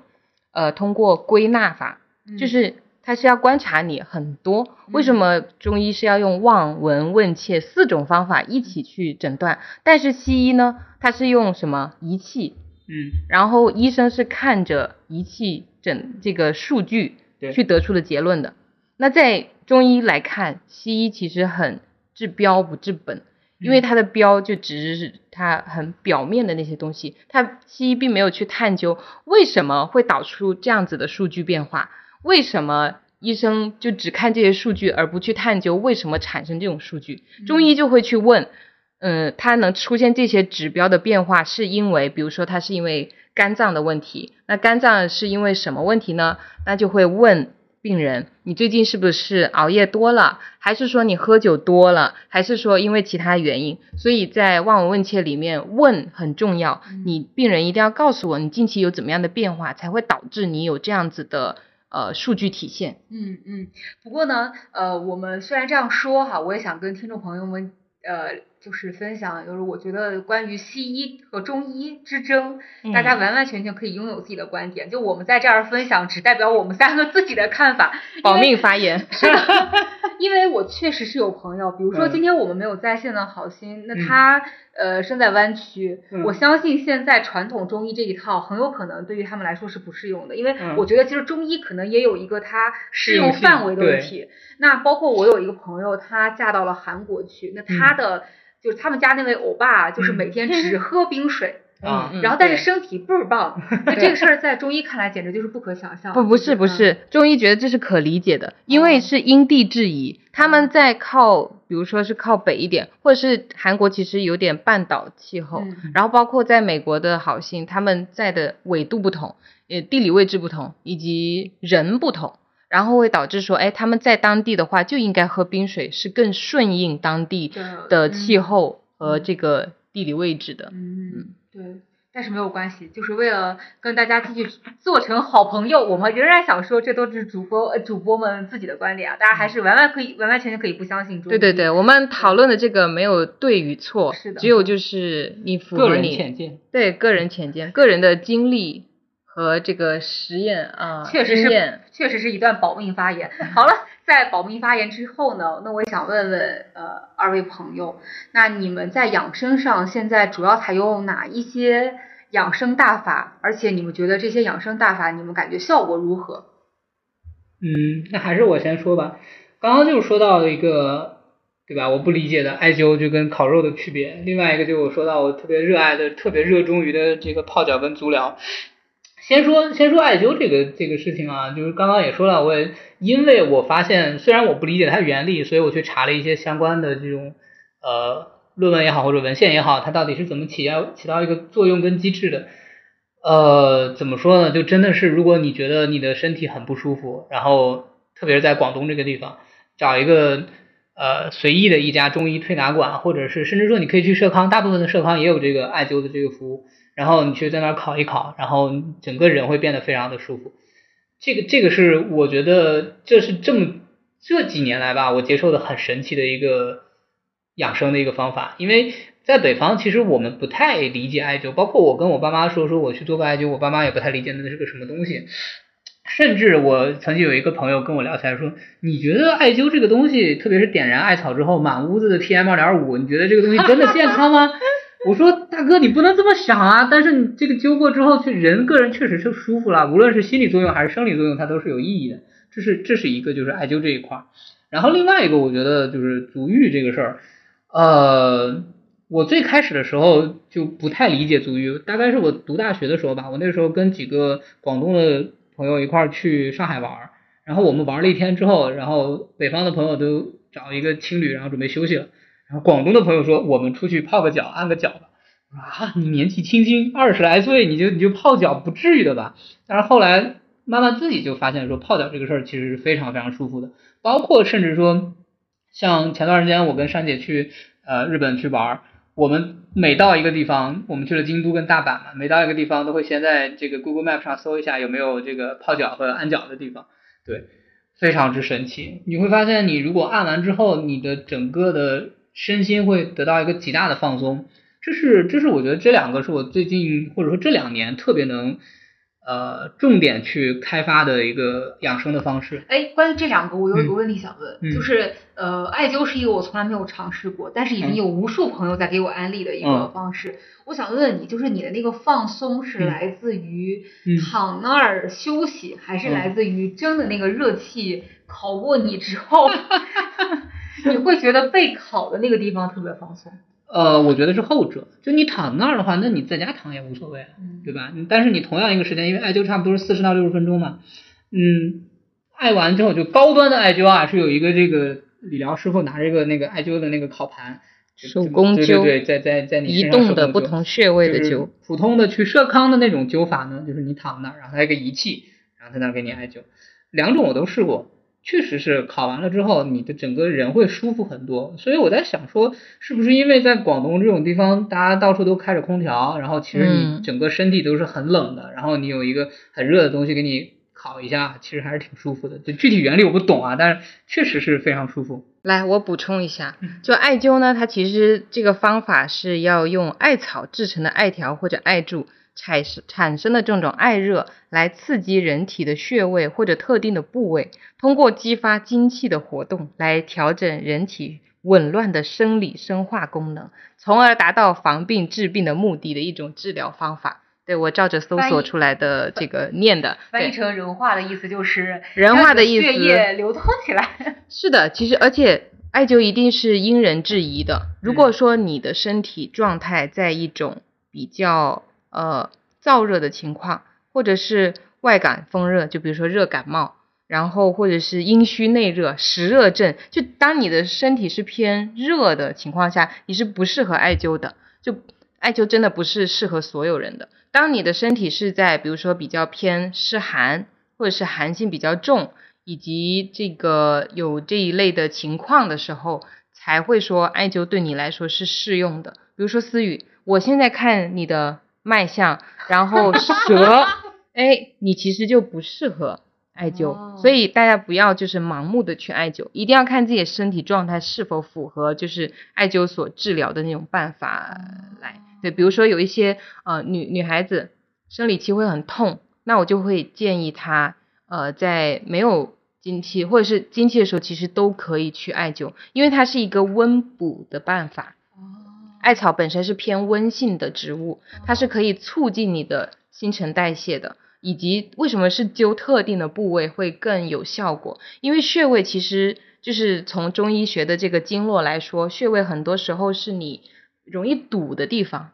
呃，通过归纳法，就是它是要观察你很多。为什么中医是要用望闻问切四种方法一起去诊断？但是西医呢，它是用什么仪器？嗯，然后医生是看着仪器诊这个数据去得出的结论的。那在中医来看，西医其实很治标不治本。因为它的标就只是它很表面的那些东西，它西医并没有去探究为什么会导出这样子的数据变化，为什么医生就只看这些数据而不去探究为什么产生这种数据？中医就会去问，嗯，它能出现这些指标的变化，是因为比如说它是因为肝脏的问题，那肝脏是因为什么问题呢？那就会问。病人，你最近是不是熬夜多了，还是说你喝酒多了，还是说因为其他原因？所以在望闻问切里面问很重要，你病人一定要告诉我你近期有怎么样的变化，才会导致你有这样子的呃数据体现。嗯嗯。不过呢，呃，我们虽然这样说哈，我也想跟听众朋友们呃。就是分享，就是我觉得关于西医和中医之争，大家完完全全可以拥有自己的观点。就我们在这儿分享，只代表我们三个自己的看法。保命发言。是的，因为我确实是有朋友，比如说今天我们没有在线的好心，那他呃身在湾区，我相信现在传统中医这一套很有可能对于他们来说是不适用的，因为我觉得其实中医可能也有一个它适用范围的问题。那包括我有一个朋友，她嫁到了韩国去，那她的。就是他们家那位欧巴，就是每天只喝冰水，啊，然后但是身体倍儿棒。那这个事儿在中医看来简直就是不可想象。不，不是，不是，中医觉得这是可理解的，因为是因地制宜。他们在靠，比如说是靠北一点，或者是韩国其实有点半岛气候，然后包括在美国的好心，他们在的纬度不同，呃，地理位置不同，以及人不同。然后会导致说，哎，他们在当地的话就应该喝冰水，是更顺应当地的气候和这个地理位置的。嗯，对，但是没有关系，就是为了跟大家继续做成好朋友，我们仍然想说，这都是主播呃主播们自己的观点啊，大家还是完完可以完完全全可以不相信。对对对，我们讨论的这个没有对与错，是的，只有就是你符合你浅见，对个人浅见，个人的经历。和这个实验啊，确实是，确实是一段保命发言。好了，在保密发言之后呢，那我也想问问呃二位朋友，那你们在养生上现在主要采用哪一些养生大法？而且你们觉得这些养生大法，你们感觉效果如何？嗯，那还是我先说吧。刚刚就是说到了一个，对吧？我不理解的艾灸就跟烤肉的区别。另外一个就是我说到我特别热爱的、特别热衷于的这个泡脚跟足疗。先说先说艾灸这个这个事情啊，就是刚刚也说了，我也因为我发现虽然我不理解它原理，所以我去查了一些相关的这种呃论文也好或者文献也好，它到底是怎么起到起到一个作用跟机制的。呃，怎么说呢？就真的是如果你觉得你的身体很不舒服，然后特别是在广东这个地方，找一个呃随意的一家中医推拿馆，或者是甚至说你可以去社康，大部分的社康也有这个艾灸的这个服务。然后你去在那儿烤一烤，然后整个人会变得非常的舒服。这个这个是我觉得这是这么这几年来吧，我接受的很神奇的一个养生的一个方法。因为在北方，其实我们不太理解艾灸，包括我跟我爸妈说说我去做个艾灸，我爸妈也不太理解那是个什么东西。甚至我曾经有一个朋友跟我聊起来说，你觉得艾灸这个东西，特别是点燃艾草之后满屋子的 PM 二点五，你觉得这个东西真的健康吗？我说大哥，你不能这么想啊！但是你这个灸过之后，去人个人确实是舒服了，无论是心理作用还是生理作用，它都是有意义的。这是这是一个就是艾灸这一块儿。然后另外一个，我觉得就是足浴这个事儿，呃，我最开始的时候就不太理解足浴，大概是我读大学的时候吧，我那时候跟几个广东的朋友一块儿去上海玩，然后我们玩了一天之后，然后北方的朋友都找一个青旅，然后准备休息了。广东的朋友说：“我们出去泡个脚，按个脚吧。”啊，你年纪轻轻二十来岁，你就你就泡脚，不至于的吧？但是后来慢慢自己就发现说，泡脚这个事儿其实是非常非常舒服的，包括甚至说，像前段时间我跟珊姐去呃日本去玩，我们每到一个地方，我们去了京都跟大阪嘛，每到一个地方都会先在这个 Google Map 上搜一下有没有这个泡脚和按脚的地方，对，非常之神奇。你会发现，你如果按完之后，你的整个的身心会得到一个极大的放松。这是这是我觉得这两个是我最近或者说这两年特别能呃重点去开发的一个养生的方式。哎，关于这两个，我有一个嗯问题想问，嗯就是呃，艾灸是一个我从来没有尝试过，但是已经嗯有无数朋友在给我安利的一个嗯方式。我想问问你，就是你的那个放松是嗯来自于嗯躺那儿休息，还是嗯来自于真的那个热气烤过你之后，你会觉得被烤的那个地方特别放松？呃，我觉得是后者。就你躺那儿的话，那你在家躺也无所谓，嗯对吧？但是你同样一个时间，因为艾灸差不多是四十到六十分钟嘛，嗯，艾完之后就高端的艾灸啊，是有一个这个理疗师傅拿着一个那个艾灸的那个烤盘，就手工灸对对对，在在在你移身上动的不同穴位的就是灸，普通的去社康的那种灸法呢，就是你躺那儿，然后他有一个仪器，然后在那儿给你艾灸。两种我都试过，确实是烤完了之后，你的整个人会舒服很多。所以我在想说，是不是因为在广东这种地方，大家到处都开着空调，然后其实你嗯整个身体都是很冷的，然后你有一个很热的东西给你烤一下，其实还是挺舒服的。就具体原理我不懂啊，但是确实是非常舒服。来，我补充一下嗯，就艾灸呢，它其实这个方法是要用艾草制成的艾条或者艾柱产生产生的这种艾热来刺激人体的穴位或者特定的部位，通过激发精气的活动来调整人体紊乱的生理生化功能，从而达到防病治病的目的的一种治疗方法。对我照着搜索出来的这个念的，对翻译成人话的意思就是人话的意思血液流通起来。是的，其实而且艾灸一定是因人制宜的。如果说你的身体状态在一种比较呃燥热的情况，或者是外感风热，就比如说热感冒，然后或者是阴虚内热、实热症，就当你的身体是偏热的情况下，你是不适合艾灸的。就艾灸真的不是适合所有人的。当你的身体是在比如说比较偏湿寒，或者是寒性比较重，以及这个有这一类的情况的时候，才会说艾灸对你来说是适用的。比如说思雨，我现在看你的脉象，然后 舌，哎，你其实就不适合艾灸，哦所以大家不要就是盲目的去艾灸，一定要看自己的身体状态是否符合就是艾灸所治疗的那种办法来。对，比如说有一些呃女女孩子生理期会很痛，那我就会建议她呃在没有经期或者是经期的时候，其实都可以去艾灸，因为它是一个温补的办法。艾草本身是偏温性的植物，它是可以促进你的新陈代谢的，以及为什么是灸特定的部位会更有效果？因为穴位其实就是从中医学的这个经络来说，穴位很多时候是你容易堵的地方，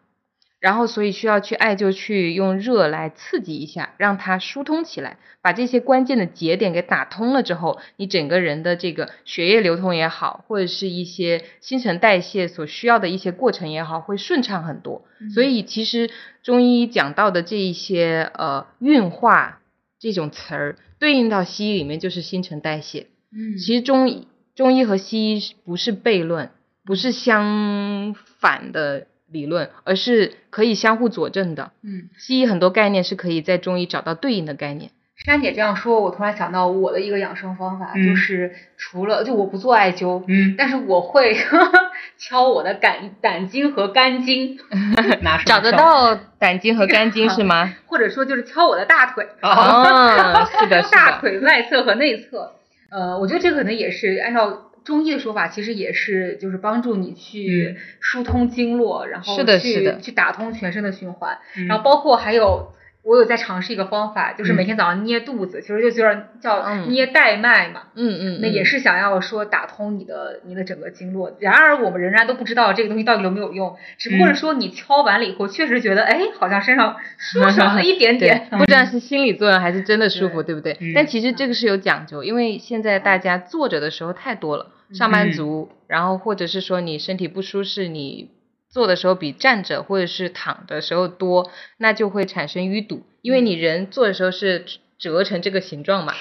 然后所以需要去艾灸，去用热来刺激一下，让它疏通起来，把这些关键的节点给打通了之后，你整个人的这个血液流通也好，或者是一些新陈代谢所需要的一些过程也好，会顺畅很多。所以其实中医讲到的这一些呃运化这种词儿，对应到西医里面就是新陈代谢。嗯其实中医中医和西医不是悖论，不是相反的理论，而是可以相互佐证的。嗯，西医很多概念是可以在中医找到对应的概念。珊姐这样说，我突然想到我的一个养生方法，嗯就是除了就我不做艾灸，嗯，但是我会 敲我的胆胆经和肝经，拿什么找得到胆经和肝经是吗？或者说就是敲我的大腿，哦，是的，是的。大腿外侧和内侧。呃，我觉得这可能也是按照中医的说法，其实也是就是帮助你去疏通经络，然后是的去去打通全身的循环。嗯。然后包括还有，我有在尝试一个方法，就是嗯。每天早上捏肚子，其实就就是叫嗯。捏带脉嘛。嗯嗯，那也嗯是想要说打通你的你的整个经络，然而我们仍然都不知道这个东西到底有没有用，只不过是嗯。说你敲完了以后，确实觉得哎，好像身上舒爽了一点点。不知道是心理作用还是真的舒服，对。不对？嗯。但其实这个是有讲究，因为现在大家坐着的时候太多了，上班族，然后或者是说你身体不舒适，你坐的时候比站着或者是躺的时候多，那就会产生淤堵，因为你人坐的时候是折成这个形状嘛，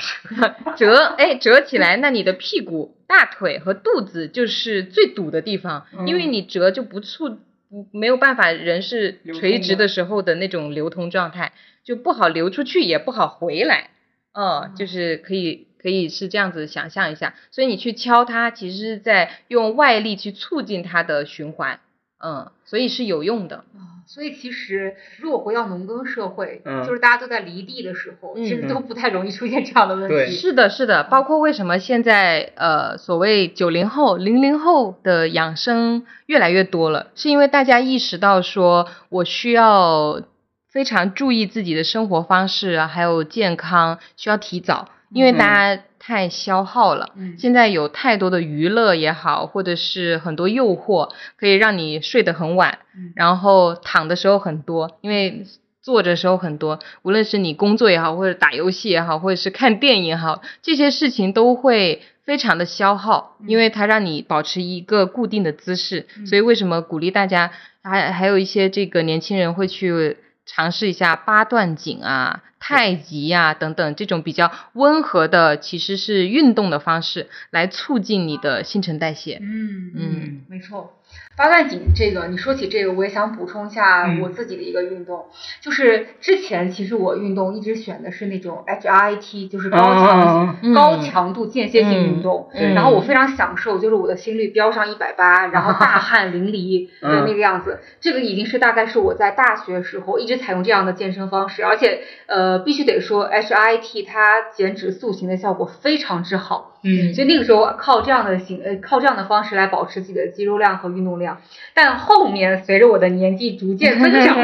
折哎折起来，那你的屁股、大腿和肚子就是最堵的地方，因为你折就不促不没有办法，人是垂直的的时候的那种流通状态，就不好流出去，也不好回来。嗯，就是可以可以是这样子想象一下，所以你去敲它，其实是在用外力去促进它的循环。嗯，所以是有用的。啊，所以其实如果回到农耕社会，嗯就是大家都在犁地的时候，其实嗯都不太容易出现这样的问题。是的，是的，包括为什么现在呃所谓九零后、零零后的养生越来越多了，是因为大家意识到说我需要非常注意自己的生活方式啊，还有健康，需要提早，因为大家太消耗了。嗯现在有太多的娱乐也好，或者是很多诱惑，可以让你睡得很晚，嗯然后躺的时候很多，因为坐着的时候很多，无论是你工作也好，或者打游戏也好，或者是看电影也好，这些事情都会非常的消耗，因为它让你保持一个固定的姿势。所以为什么鼓励大家，还还有一些这个年轻人会去尝试一下八段锦啊、太极呀、等等这种比较温和的，其实是运动的方式，来促进你的新陈代谢。嗯嗯，没错。八段锦这个，你说起这个，我也想补充一下嗯。我自己的一个运动，就是之前其实我运动一直选的是那种 HIIT，就是高强、嗯高强度间歇性运动，嗯然后我非常享受，就是我的心率飙上一百八，然后大 汗淋漓嗯的那个样子。这个已经是大概是我在大学时候一直采用这样的健身方式，而且呃必须得说 HIIT 它减脂塑形的效果非常之好。嗯所以那个时候靠这样的形呃靠这样的方式来保持自己的肌肉量和运动量，但后面随着我的年纪逐渐增长，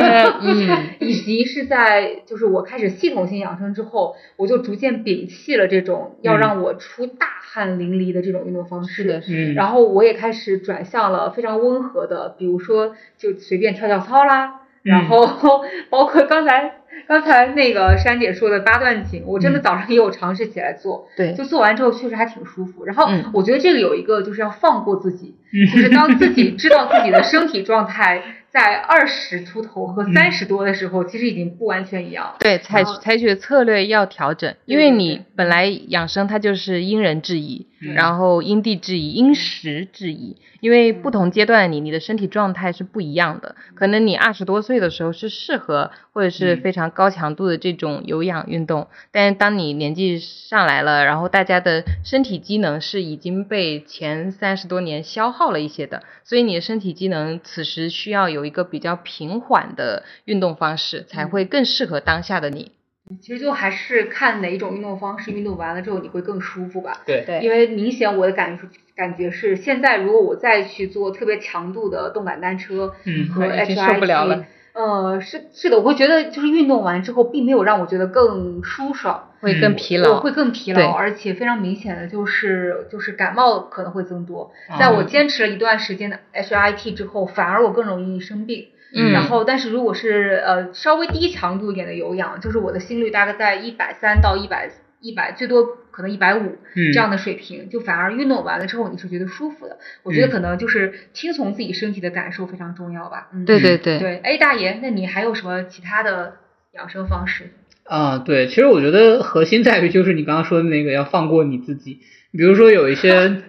嗯 以及是在就是我开始系统性养生之后，我就逐渐摒弃了这种要让我出大汗淋漓的这种运动方式。是的，是的。嗯，然后我也开始转向了非常温和的，比如说就随便跳跳操啦，然后 包括刚才刚才那个珊姐说的八段锦，我真的早上也有尝试起来做，对，就做完之后确实还挺舒服。然后嗯。我觉得这个有一个就是要放过自己，嗯就是当自己 知道自己的身体状态在二十出头和三十多的时候，其实已经不完全一样了。对，采采取的策略要调整，因为你本来养生它就是因人制宜，嗯然后因地制宜，因时制宜。因为嗯不同阶段你你的身体状态是不一样的，可能你二十多岁的时候是适合或者是嗯非常高强度的这种有氧运动，但是当你年纪上来了，然后大家的身体机能是已经被前三十多年消耗了一些的，所以你的身体机能此时需要有一个比较平缓的运动方式，才嗯会更适合当下的你。其实就还是看哪一种运动方式，运动完了之后你会更舒服吧。对，对因为明显我的感受感觉是，现在如果我再去做特别强度的动感单车嗯和了呃，是是的，我会觉得就是运动完之后，并没有让我觉得更舒爽，会更嗯疲劳，会更疲劳，而且非常明显的就是就是感冒可能会增多。啊在我坚持了一段时间的 HIIT 之后，反而我更容易生病。嗯然后，但是如果是呃稍微低强度一点的有氧，就是我的心率大概在一百三到一百一百，最多可能一百五嗯这样的水平，就反而运动完了之后你是觉得舒服的。我觉得嗯可能就是听从自己身体的感受非常重要吧。嗯，对对对，对。哎，大爷，那你还有什么其他的养生方式？啊，对，其实我觉得核心在于就是你刚刚说的那个要放过你自己，比如说有一些，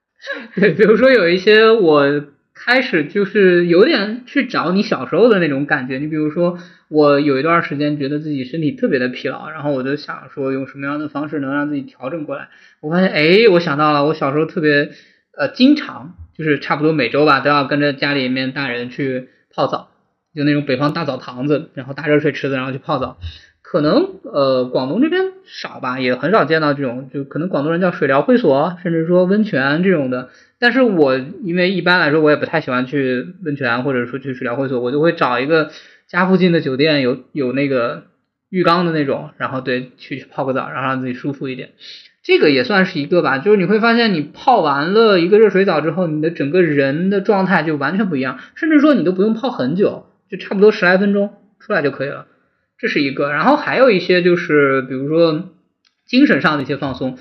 对，比如说有一些我开始就是有点去找你小时候的那种感觉，你比如说我有一段时间觉得自己身体特别的疲劳，然后我就想说用什么样的方式能让自己调整过来，我发现哎，我想到了我小时候特别呃经常就是差不多每周吧都要跟着家里面大人去泡澡。就那种北方大澡堂子，然后大热水池子，然后去泡澡。可能呃广东这边少吧，也很少见到这种，就可能广东人叫水疗会所，甚至说温泉这种的。但是我因为一般来说我也不太喜欢去温泉或者说去水疗会所，我就会找一个家附近的酒店有有那个浴缸的那种，然后对去泡个澡，然后让自己舒服一点。这个也算是一个吧，就是你会发现你泡完了一个热水澡之后，你的整个人的状态就完全不一样，甚至说你都不用泡很久，就差不多十来分钟出来就可以了。这是一个，然后还有一些就是比如说精神上的一些放松，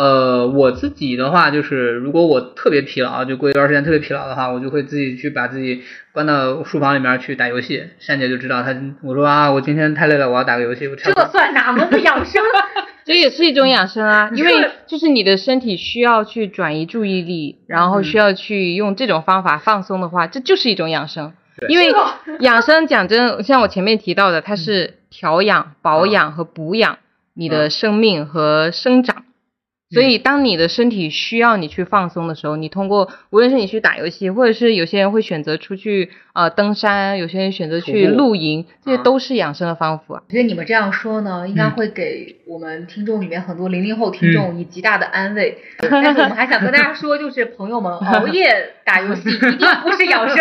呃，我自己的话就是，如果我特别疲劳，就过一段时间特别疲劳的话，我就会自己去把自己关到书房里面去打游戏。珊姐就知道她，我说啊，我今天太累了，我要打个游戏，我这算哪门子养生？这也是一种养生啊，因为就是你的身体需要去转移注意力，然后需要去用这种方法放松的话，这就是一种养生。因为 养生讲真，像我前面提到的，它是调养、保养和补养你的生命和生长。所以，当你的身体需要你去放松的时候，你通过无论是你去打游戏，或者是有些人会选择出去呃登山，有些人选择去露营，这些都是养生的方法。我觉得你们这样说呢，应该会给我们听众里面很多零零后听众以极大的安慰。但是我们还想跟大家说，就是朋友们，熬夜打游戏一定不是养生。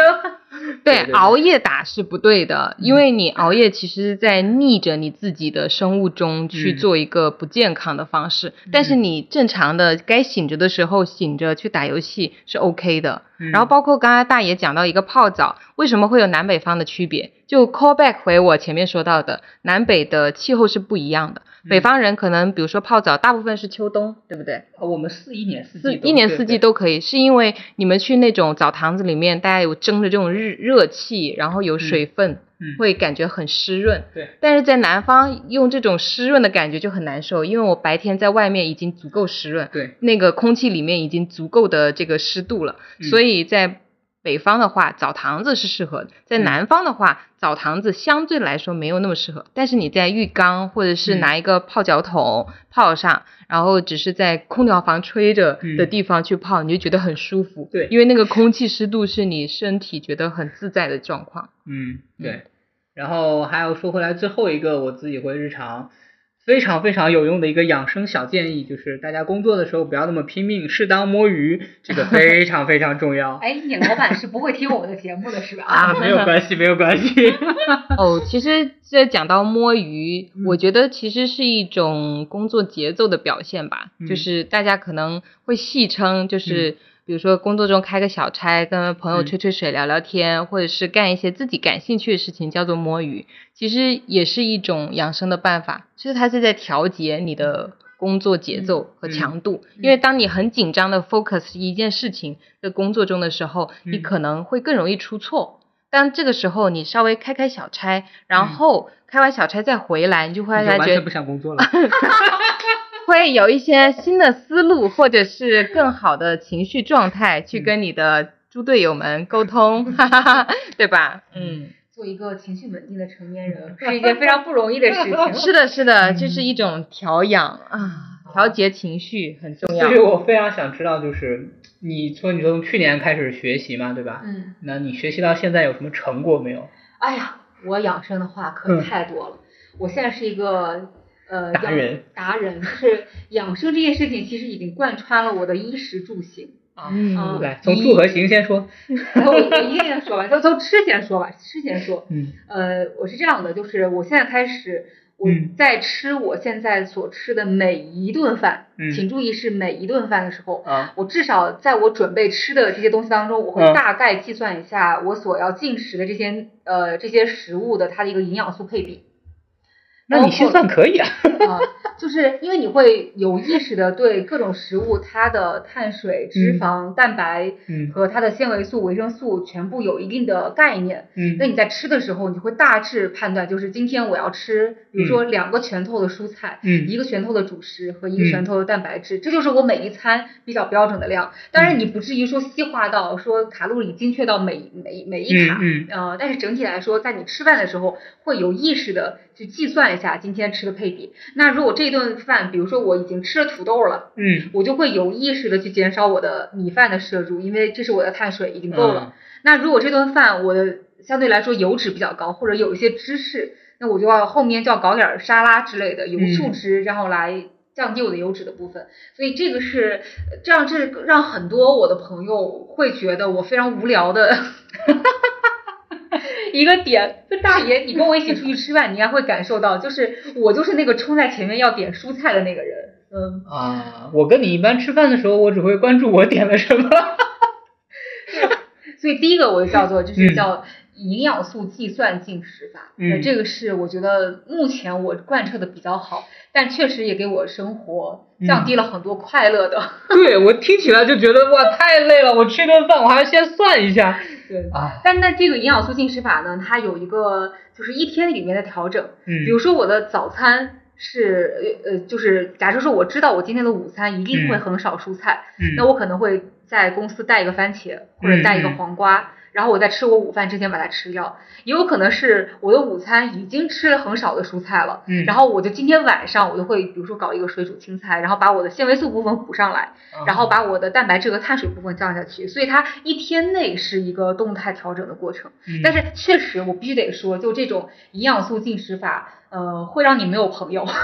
对，熬夜打是不对的，因为你熬夜其实是在逆着你自己的生物钟去嗯做一个不健康的方式。但是你正常的该醒着的时候醒着去打游戏是 OK 的。嗯然后包括刚刚大爷讲到一个泡澡，为什么会有南北方的区别？就 call back 回我前面说到的，南北的气候是不一样的。嗯北方人可能比如说泡澡，大部分是秋冬，对不对？呃我们是一年四四季一年四季都可以，是因为你们去那种澡堂子里面，大家有蒸的这种热热气，然后有水分，嗯会感觉很湿润。对但是在南方用这种湿润的感觉就很难受，因为我白天在外面已经足够湿润，对那个空气里面已经足够的这个湿度了，嗯所以在北方的话，澡堂子是适合的；在嗯南方的话，澡堂子相对来说没有那么适合。但是你在浴缸或者是嗯拿一个泡脚桶泡上，然后只是在空调房吹着嗯的地方去泡，你就觉得很舒服。对因为那个空气湿度是你身体觉得很自在的状况。嗯，对。然后还有说回来，最后一个我自己会日常非常非常有用的一个养生小建议，就是大家工作的时候不要那么拼命，适当摸鱼，这个 非常非常重要。哎，你老板是不会听我们的节目的是吧？啊，没有关系，没有关系。哦，其实这讲到摸鱼，嗯我觉得其实是一种工作节奏的表现吧。嗯就是大家可能会戏称，就是、比如说工作中开个小差，跟朋友嗯吹吹水、聊聊天，或者是干一些自己感兴趣的事情，叫做摸鱼。其实也是一种养生的办法，其实它是在调节你的工作节奏和嗯强度。因为当你很紧张的 focus 一件事情的工作中的时候，你嗯可能会更容易出错。但这个时候，你稍微开开小差，然后开完小差再回来，你就会发觉完全不想工作了。会有一些新的思路，或者是更好的情绪状态，去跟你的猪队友们沟通，哈哈哈，对吧？嗯，做一个情绪稳定的成年人是一件非常不容易的事情。是的，是的，嗯这是一种调养啊，调节情绪很重要所以。我非常想知道，就是你从你从去年开始学习嘛，对吧？嗯，那你学习到现在有什么成果没有？哎呀，我养生的话可太多了。我现在是一个呃达人达人，就是养生这件事情，其实已经贯穿了我的衣食住行。啊嗯来，从住和行先说。然后我我一个一个说吧，就从吃先说吧，吃先说。嗯呃，我是这样的，就是我现在开始，我嗯在吃我现在所吃的每一顿饭，嗯请注意是每一顿饭的时候，啊我至少在我准备吃的这些东西当中，我会嗯大概计算一下我所要进食的这些呃这些食物的它的一个营养素配比。那你心算可以啊。啊，就是因为你会有意识的对各种食物它的碳水、脂嗯。肪、蛋白嗯。和它的纤维素、维生素全部有一定的概念。嗯。那你在吃的时候，你会大致判断，就是今天我要吃，比如说两个拳头的蔬菜，嗯。一个拳头的主食和一个嗯。拳头的蛋白质，这就是我每一餐比较标准的量。当然，你不至于说细化到说卡路里精确到每每每一卡，嗯。呃，但是整体来说，在你吃饭的时候会有意识的去计算一下今天吃的配比。那如果这顿饭，比如说我已经吃了土豆了。嗯我就会有意识的去减少我的米饭的摄入，因为这是我的碳水已经够嗯了。那如果这顿饭我的相对来说油脂比较高，或者有一些芝士，那我就要后面就要搞点儿沙拉之类的油嗯醋汁，然后来降低我的油脂的部分。所以这个是呃这样，这让很多我的朋友会觉得我非常无聊的。一个点，就大爷，你跟我一起出去吃饭，你应该会感受到，就是我就是那个冲在前面要点蔬菜的那个人，嗯，啊，我跟你一般吃饭的时候，我只会关注我点了什么。所以第一个我就叫做就是嗯叫营养素计算进食法，嗯那这个是我觉得目前我贯彻的比较好，但确实也给我生活降低了很多快乐的。对我听起来就觉得哇太累了，我吃顿饭我还要先算一下对。啊，但那这个营养素进食法呢，它有一个就是一天里面的调整，嗯。比如说我的早餐是呃呃，就是假设说我知道我今天的午餐一定会嗯。很少蔬菜，嗯。那我可能会在公司带一个番茄或者带一个黄瓜，然后我在吃我午饭之前把它吃掉。也有可能是我的午餐已经吃了很少的蔬菜了，嗯然后我就今天晚上我就会比如说搞一个水煮青菜，然后把我的纤维素部分补上来，嗯然后把我的蛋白质和碳水部分降下去，所以它一天内是一个动态调整的过程。嗯但是确实，我必须得说，就这种营养素进食法，呃，会让你没有朋友。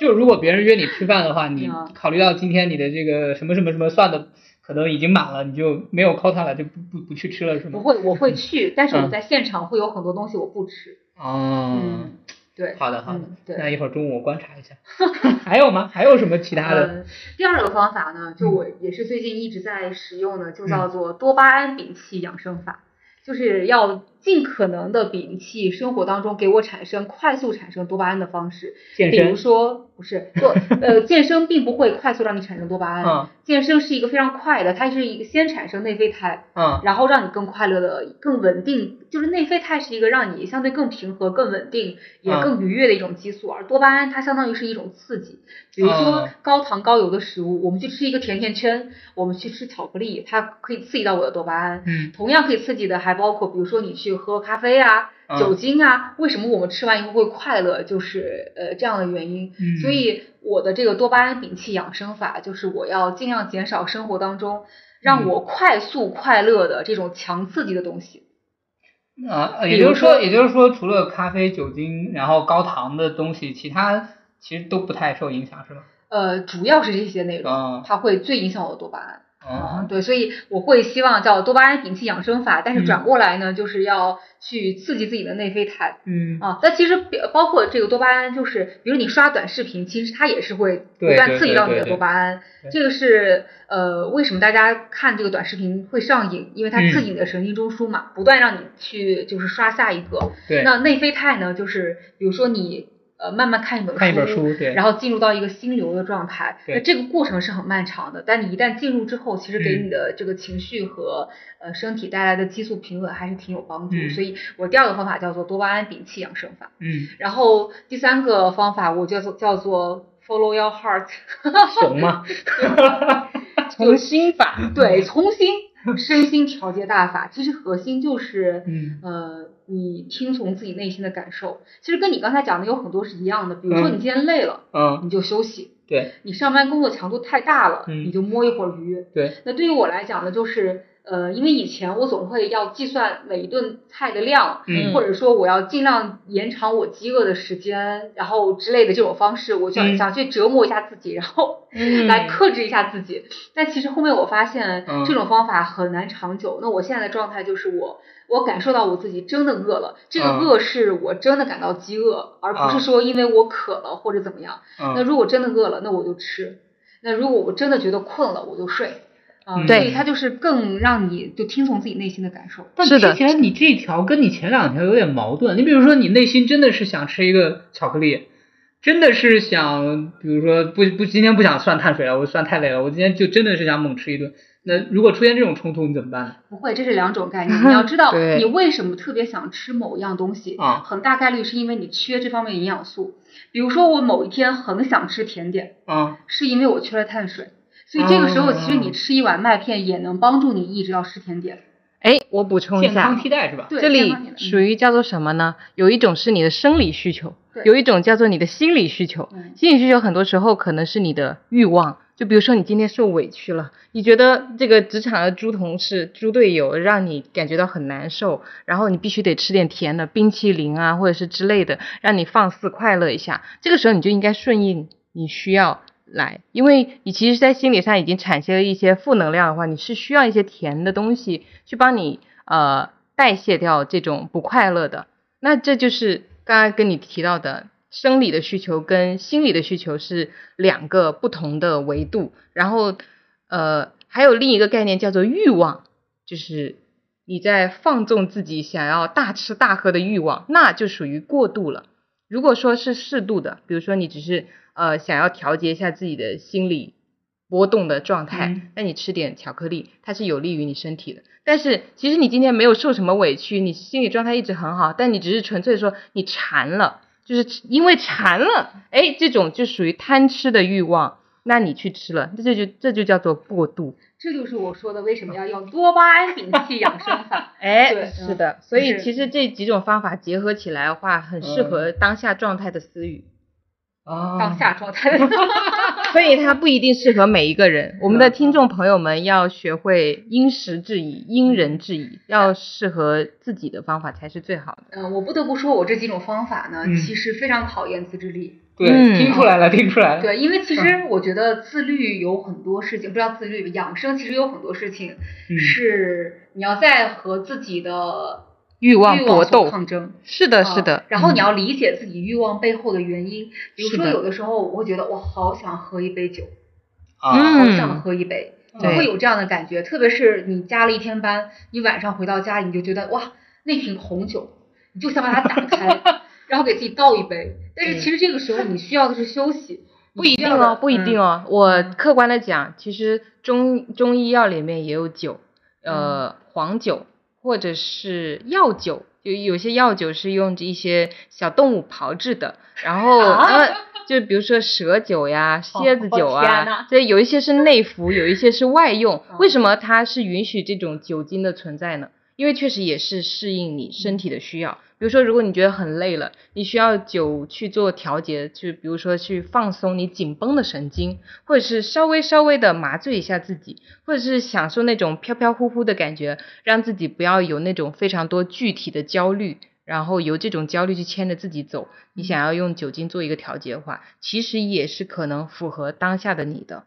就如果别人约你吃饭的话，你嗯考虑到今天你的这个什么什么什么算的可能已经满了，你就没有 quota 了，就不不不去吃了是吗？不会，我会去，但是我嗯在现场会有很多东西我不吃。哦，嗯，对。好的好的嗯，对那一会儿中午我观察一下，还有吗？还有什么其他的？呃，第二个方法呢，就嗯我也是最近一直在使用的，就叫做多巴胺摒弃养生法，就是要尽可能的摒弃生活当中给我产生快速产生多巴胺的方式，比如，说不是做呃，健身并不会快速让你产生多巴胺，嗯健身是一个非常快的，它是一个先产生内啡肽，嗯然后让你更快乐的、更稳定，就是内啡肽是一个让你相对更平和、更稳定、也嗯更愉悦的一种激素，而多巴胺它相当于是一种刺激。比如说嗯高糖高油的食物，我们去吃一个甜甜圈，我们去吃巧克力，它可以刺激到我的多巴胺。嗯同样可以刺激的还包括，比如说你去喝咖啡啊、嗯酒精啊，为什么我们吃完以后会快乐？就是呃这样的原因。嗯所以我的这个多巴胺摒弃养生法，就是我要尽量减少生活当中让嗯我快速快乐的这种强刺激的东西。啊，也就是说，也就是说，除了咖啡、酒精，然后高糖的东西，其他其实都不太受影响，是吧？呃，主要是这些内容，啊它会最影响我的多巴胺。啊，对，所以我会希望叫多巴胺摒弃养生法，但是嗯转过来呢，就是要去刺激自己的内啡肽。嗯啊，那其实包括这个多巴胺，就是比如你刷短视频，其实它也是会不断刺激到你的多巴胺对。这个是呃，为什么大家看这个短视频会上瘾？因为它嗯刺激你的神经中枢嘛，不断让你去就是刷下一个。对，那内啡肽呢，就是比如说你呃慢慢看一本看一本书，对，然后进入到一个心流的状态，对那这个过程是很漫长的。但你一旦进入之后，其实给嗯你的这个情绪和、呃身体带来的激素平稳还是挺有帮助。嗯所以我第二个方法叫做多巴胺摒弃养生法，嗯，然后第三个方法我叫做叫做 Follow Your Heart，怂吗？从心法，对，重新身心调节大法，其实核心就是嗯呃，你听从自己内心的感受。其实跟你刚才讲的有很多是一样的，比如说嗯你今天累了，嗯，你就休息。对你上班工作强度太大了，嗯你就摸一会儿鱼。对，那对于我来讲呢，就是呃，因为以前我总会要计算每一顿菜的量，嗯或者说我要尽量延长我饥饿的时间，然后之类的这种方式，我想、嗯想去折磨一下自己，然后嗯来克制一下自己。但其实后面我发现嗯这种方法很难长久。那我现在的状态就是我。我感受到我自己真的饿了，这个嗯饿是我真的感到饥饿，而不嗯是说因为我渴了或者怎么样。那嗯如果真的饿了，那我就吃；那如果我真的觉得困了，我就睡。啊、嗯所以它就是更让你就听从自己内心的感受。但是的听起来你这条跟你前两条有点矛盾。你比如说，你内心真的是想吃一个巧克力，真的是想，比如说不不，今天不想算碳水了，我算太累了，我今天就真的是想猛吃一顿。那如果出现这种冲突，你怎么办呢？不会，这是两种概念。你要知道，你为什么特别想吃某样东西啊很大概率是因为你缺这方面营养素。比如说，我某一天很想吃甜点，啊，是因为我缺了碳水。所以这个时候，哦其实你吃一碗麦片也能帮助你抑制到吃甜点。哎，我补充一下健康下，替代是吧？这里属于叫做什么呢？有一种是你的生理需求，有一种叫做你的心理需求。嗯心理需求很多时候可能是你的欲望，就比如说你今天受委屈了，你觉得这个职场的猪同事、猪队友让你感觉到很难受，然后你必须得吃点甜的冰淇淋啊，或者是之类的，让你放肆快乐一下。这个时候你就应该顺应你需要来，因为你其实，在心理上已经产生了一些负能量的话，你是需要一些甜的东西去帮你呃代谢掉这种不快乐的。那这就是刚刚跟你提到的生理的需求跟心理的需求是两个不同的维度，然后呃还有另一个概念叫做欲望，就是你在放纵自己想要大吃大喝的欲望，那就属于过度了。如果说是适度的，比如说你只是呃想要调节一下自己的心理波动的状态，嗯那你吃点巧克力，它是有利于你身体的。但是其实你今天没有受什么委屈，你心理状态一直很好，但你只是纯粹说你馋了，就是因为馋了，哎，这种就属于贪吃的欲望，那你去吃了，这就这就叫做过度。这就是我说的为什么要用多巴胺顶替养生法。哎，对是的，所以其实这几种方法结合起来的话，很适合当下状态的私语，啊，当下状态的，所以它不一定适合每一个人。我们的听众朋友们要学会因时制宜、因人制宜，要适合自己的方法才是最好的。嗯，我不得不说，我这几种方法呢，嗯其实非常考验自制力。对，嗯听出来了，听出来了。对，因为其实我觉得自律有很多事情，不知道自律养生其实有很多事情嗯是你要在和自己的欲望搏斗，抗争。是的，啊是的。然后你嗯。要理解自己欲望背后的原因，比如说有的时候我会觉得我好想喝一杯酒，啊，好嗯想喝一杯，你对。会有这样的感觉。特别是你加了一天班，你晚上回到家，你就觉得哇，那瓶红酒，你就想把它打开，然后给自己倒一杯。但是其实这个时候你需要的是休息，不一定哦，不一定哦。我客观的讲，其实中中医药里面也有酒，呃，黄酒或者是药酒，有有些药酒是用一些小动物炮制的，然后啊呃，就比如说蛇酒呀、蝎子酒啊呐，这有一些是内服，有一些是外用。嗯为什么它是允许这种酒精的存在呢？因为确实也是适应你身体的需要。比如说，如果你觉得很累了，你需要酒去做调节，就比如说去放松你紧绷的神经，或者是稍微稍微的麻醉一下自己，或者是享受那种飘飘忽忽的感觉，让自己不要有那种非常多具体的焦虑，然后由这种焦虑去牵着自己走。你想要用酒精做一个调节的话，其实也是可能符合当下的你的。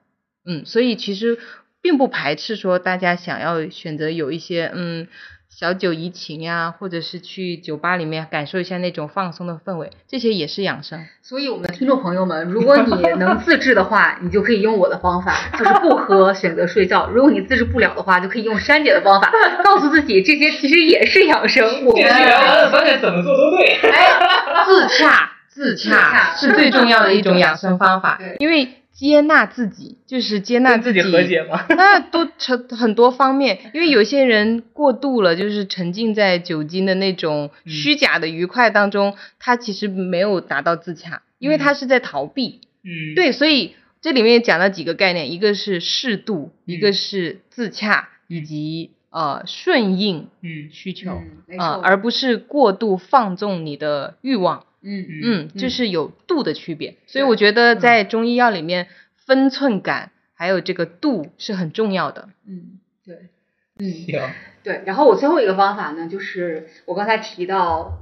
嗯，所以其实并不排斥说大家想要选择有一些嗯小酒怡情呀，或者是去酒吧里面感受一下那种放松的氛围，这些也是养生。所以，我们的听众朋友们，如果你能自制的话，你就可以用我的方法，就是不喝，选择睡觉。如果你自制不了的话，就可以用珊姐的方法，告诉自己这些其实也是养生。我们这个我发现怎么做都对。自洽，自洽是最重要的一种养生方法，因为接纳自己就是接纳跟自己和解吗？那都成很多方面，因为有些人过度了，就是沉浸在酒精的那种嗯虚假的愉快当中，他其实没有达到自洽，因为他是在逃避。嗯，对，所以这里面讲了几个概念，一个是适度，一个嗯是自洽，以及呃顺应嗯需求，嗯，没呃，而不是过度放纵你的欲望。嗯嗯，嗯这是有度的区别。所以我觉得在中医药里面，分寸感还有这个度是很重要的。嗯，对，嗯。行，对，然后我最后一个方法呢，就是我刚才提到，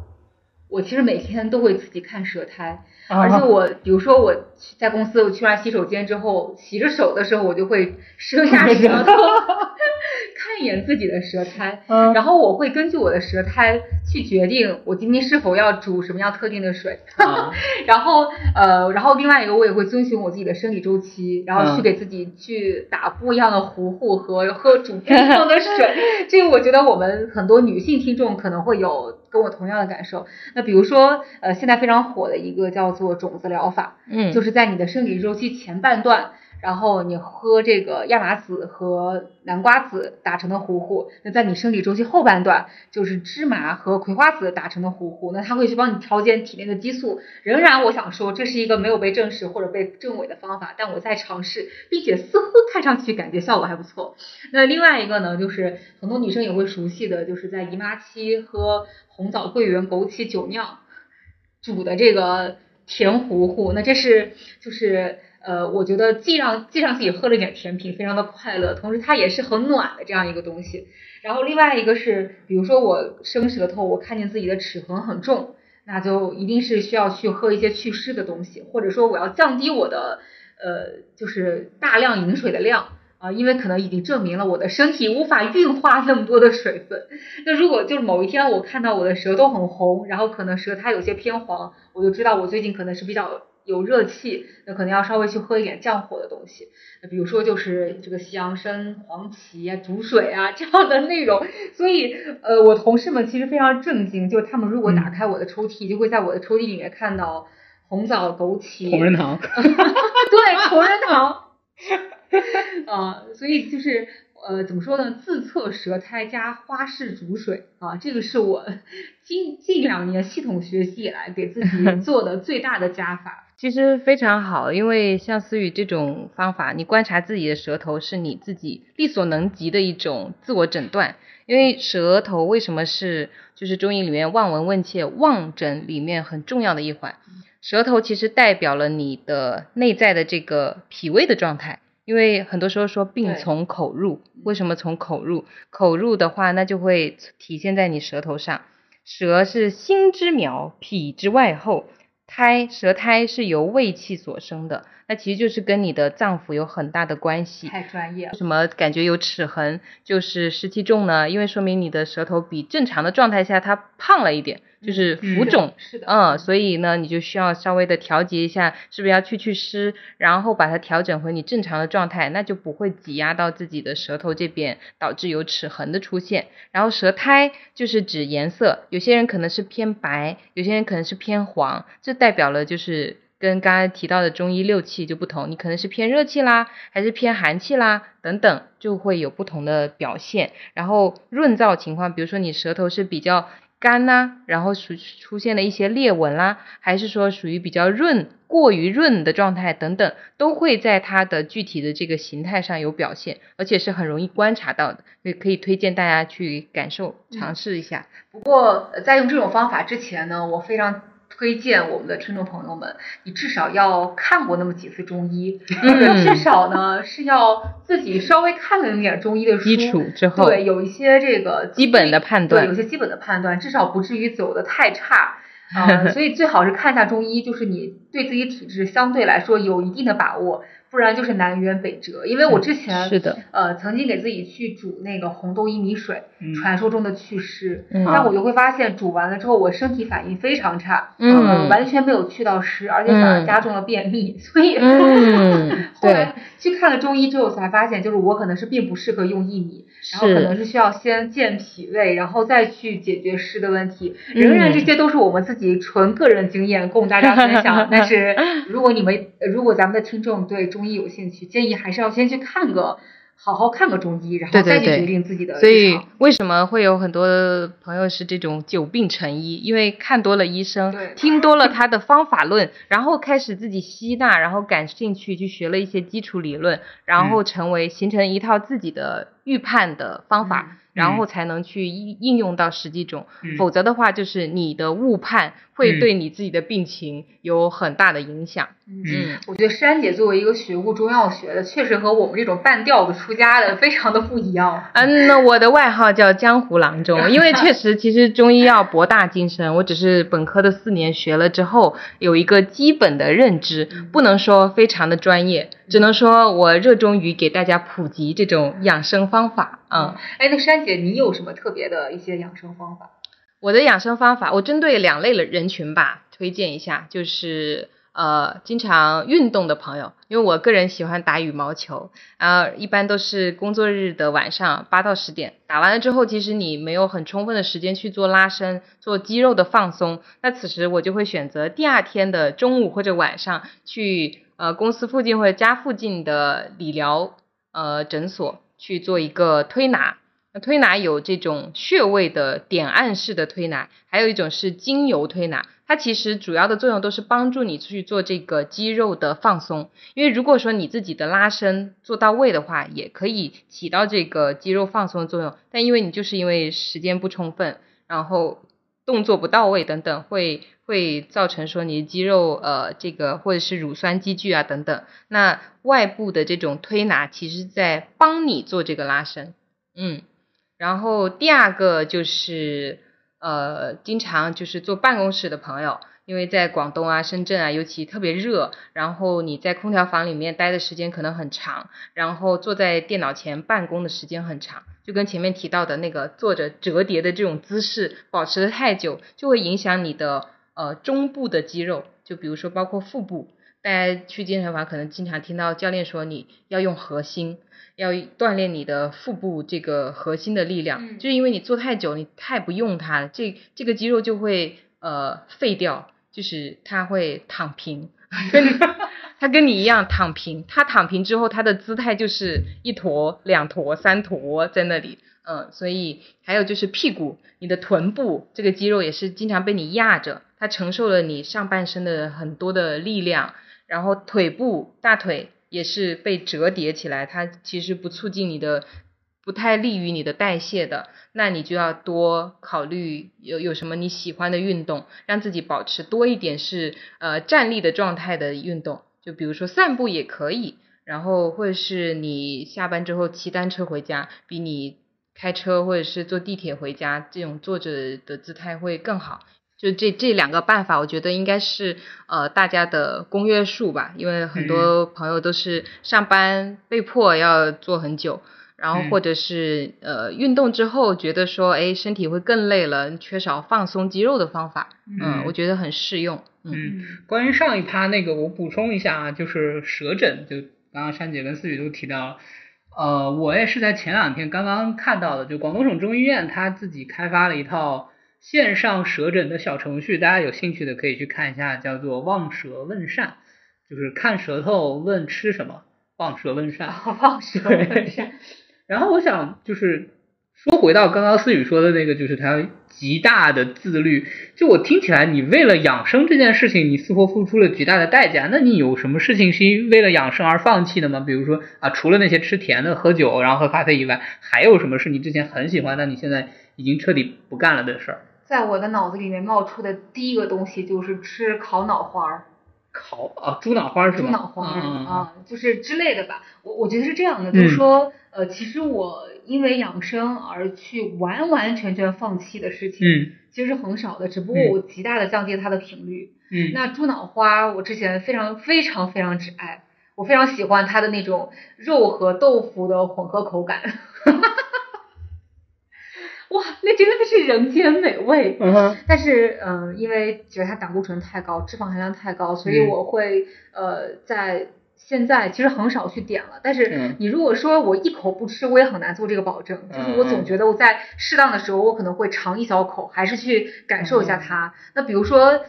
我其实每天都会自己看舌苔，而且我比如说我去在公司我去完洗手间之后，洗着手的时候，我就会 伸下舌头看一眼自己的舌苔，嗯然后我会根据我的舌苔去决定我今天是否要煮什么样特定的水。啊 然后呃，然后另外一个我也会遵循我自己的生理周期，然后去嗯给自己去打不一样的糊糊和喝煮不一样的水。这个我觉得我们很多女性听众可能会有跟我同样的感受。那比如说呃，现在非常火的一个叫做种子疗法，嗯，就是在你的生理周期前半段。然后你喝这个亚麻籽和南瓜籽打成的糊糊，那在你生理周期后半段，就是芝麻和葵花籽打成的糊糊，那它会去帮你调节体内的激素。仍然，我想说这是一个没有被证实或者被证伪的方法，但我在尝试，并且似乎看上去感觉效果还不错。那另外一个呢，就是很多女生也会熟悉的，就是在姨妈期喝红枣、桂圆、枸杞、酒酿煮的这个甜糊糊，那这是就是呃，我觉得既让既让自己喝了一点甜品，非常的快乐，同时它也是很暖的这样一个东西。然后另外一个是，比如说我生舌头，我看见自己的齿痕很重，那就一定是需要去喝一些祛湿的东西，或者说我要降低我的呃，就是大量饮水的量。啊，因为可能已经证明了我的身体无法运化那么多的水分。那如果就是某一天我看到我的舌头很红，然后可能舌苔有些偏黄，我就知道我最近可能是比较有热气，那可能要稍微去喝一点降火的东西。那比如说就是这个西洋参、黄芪啊、煮水啊 这样的内容。所以呃，我同事们其实非常震惊，就他们如果打开我的抽屉，就会在我的抽屉里面看到红枣、枸杞、同仁堂。对，同仁堂。啊，所以就是呃，怎么说呢？自测舌苔加花式煮水啊，这个是我 近近两年系统学习以来给自己 做的最大的加法。其实非常好，因为像思雨这种方法，你观察自己的舌头是你自己力所能及的一种自我诊断。因为舌头为什么是就是中医里面望闻问切望诊里面很重要的一环？舌头其实代表了你的内在的这个脾胃的状态。因为很多时候说病从口入，为什么从口入？口入的话，那就会体现在你舌头上。舌是心之苗，脾之外候。胎舌苔是由胃气所生的，那其实就是跟你的脏腑有很大的关系。太专业了。什么感觉有齿痕，就是湿气重呢？因为说明你的舌头比正常的状态下它胖了一点。就是浮肿，是的，嗯，所以呢，你就需要稍微的调节一下，是不是要去去湿，然后把它调整回你正常的状态，那就不会挤压到自己的舌头这边，导致有齿痕的出现。然后舌苔就是指颜色，有些人可能是偏白，有些人可能是偏黄，这代表了就是跟刚才提到的中医六气就不同，你可能是偏热气啦，还是偏寒气啦，等等，就会有不同的表现。然后润燥情况，比如说你舌头是比较。干呐，然后出出现了一些裂纹啦，还是说属于比较润、过于润的状态等等，都会在它的具体的这个形态上有表现，而且是很容易观察到的，所以可以推荐大家去感受、尝试一下。不过在用这种方法之前呢，我非常。推荐我们的听众朋友们，你至少要看过那么几次中医，或者至少呢是要自己稍微看了一点中医的书，基础之后，对，有一些这个基本的判断，对，有些基本的判断，至少不至于走的太差。啊。所以最好是看一下中医，就是你对自己体质相对来说有一定的把握。不然就是南辕北辙，因为我之前是的，呃，曾经给自己去煮那个红豆薏米水，传说中的祛湿，但我就会发现煮完了之后，我身体反应非常差，嗯，完全没有去到湿，而且反而加重了便秘，所以 后来去看了中医之后才发现，就是我可能是并不适合用薏米，然后可能是需要先健脾胃，然后再去解决湿的问题。仍然这些都是我们自己纯个人经验供大家分享，但是如果你们如果咱们的听众对中中医有兴趣，建议还是要先去看个，好好看个中医，然后再去决定自己的。所以为什么会有很多朋友是这种久病成医？因为看多了医生，听多了他的方法论，然后开始自己吸纳，然后感兴趣去学了一些基础理论，然后成为形成一套自己的预判的方法。然后才能去应应用到实际中，否则的话，就是你的误判会对你自己的病情有很大的影响。嗯，我觉得珊姐作为一个学过中药学的，确实和我们这种半吊子出家的非常的不一样。嗯，那我的外号叫江湖郎中，因为确实其实中医药博大精深，我只是本科的四年学了之后有一个基本的认知，不能说非常的专业，只能说我热衷于给大家普及这种养生方法。嗯，哎，那珊姐，你有什么特别的一些养生方法？我的养生方法，我针对两类的人群吧，推荐一下，就是呃，经常运动的朋友，因为我个人喜欢打羽毛球，然后一般都是工作日的晚上八到十点打完了之后，其实你没有很充分的时间去做拉伸、做肌肉的放松，那此时我就会选择第二天的中午或者晚上去呃公司附近或者家附近的理疗呃诊所。去做一个推拿，那推拿有这种穴位的点按式的推拿，还有一种是精油推拿。它其实主要的作用都是帮助你去做这个肌肉的放松。因为如果说你自己的拉伸做到位的话，也可以起到这个肌肉放松的作用。但因为你就是因为时间不充分，然后动作不到位等等，会。会造成说你的肌肉呃这个或者是乳酸积聚啊等等，那外部的这种推拿其实在帮你做这个拉伸，嗯，然后第二个就是呃经常就是坐办公室的朋友，因为在广东啊深圳啊尤其特别热，然后你在空调房里面待的时间可能很长，然后坐在电脑前办公的时间很长，就跟前面提到的那个坐着折叠的这种姿势保持的太久，就会影响你的。呃，中部的肌肉，就比如说包括腹部，大家去健身房可能经常听到教练说你要用核心，要锻炼你的腹部这个核心的力量，嗯就是因为你做太久，你太不用它了，这这个肌肉就会呃废掉，就是它会躺平，跟 它跟你一样躺平，它躺平之后，它的姿态就是一坨、两坨、三坨在那里，嗯，所以还有就是屁股，你的臀部这个肌肉也是经常被你压着，它承受了你上半身的很多的力量，然后腿部、大腿也是被折叠起来，它其实不促进你的。不太利于你的代谢的，那你就要多考虑有有什么你喜欢的运动，让自己保持多一点是呃站立的状态的运动，就比如说散步也可以，然后或者是你下班之后骑单车回家，比你开车或者是坐地铁回家这种坐着的姿态会更好。就这这两个办法，我觉得应该是呃大家的公约数吧，因为很多朋友都是上班被迫要坐很久。然后或者是呃运动之后觉得说，哎，身体会更累了，缺少放松肌肉的方法，嗯，我觉得很适用。嗯，关于上一趴那个，我补充一下啊，就是舌诊，就刚刚珊姐跟思雨都提到了，呃，我也是在前两天刚刚看到的，就广东省中医院他自己开发了一套线上舌诊的小程序，大家有兴趣的可以去看一下，叫做望舌问善，就是看舌头问吃什么，望舌问善，望舌问善。然后我想就是说回到刚刚思雨说的那个，就是他极大的自律。就我听起来，你为了养生这件事情，你似乎付出了巨大的代价。那你有什么事情是因为了养生而放弃的吗？比如说啊，除了那些吃甜的、喝酒、然后喝咖啡以外，还有什么是你之前很喜欢，但你现在已经彻底不干了的事儿？在我的脑子里面冒出的第一个东西就是吃烤脑花儿。烤啊，猪脑花是猪脑花嗯、啊，就是之类的吧。我我觉得是这样的，就是说，呃，其实我因为养生而去完完全全放弃的事情，嗯，其实是很少的。只不过我极大的降低它的频率。嗯，那猪脑花我之前非常非常非常之爱，我非常喜欢它的那种肉和豆腐的混合口感。哇，那真的是人间美味。嗯哼。但是，嗯、呃，因为觉得它胆固醇太高，脂肪含量太高，所以我会、嗯、呃在现在其实很少去点了。但是嗯你如果说我一口不吃，我也很难做这个保证。嗯、就是我总觉得我在适当的时候，我可能会尝一小口，还是去感受一下它。嗯、那比如说，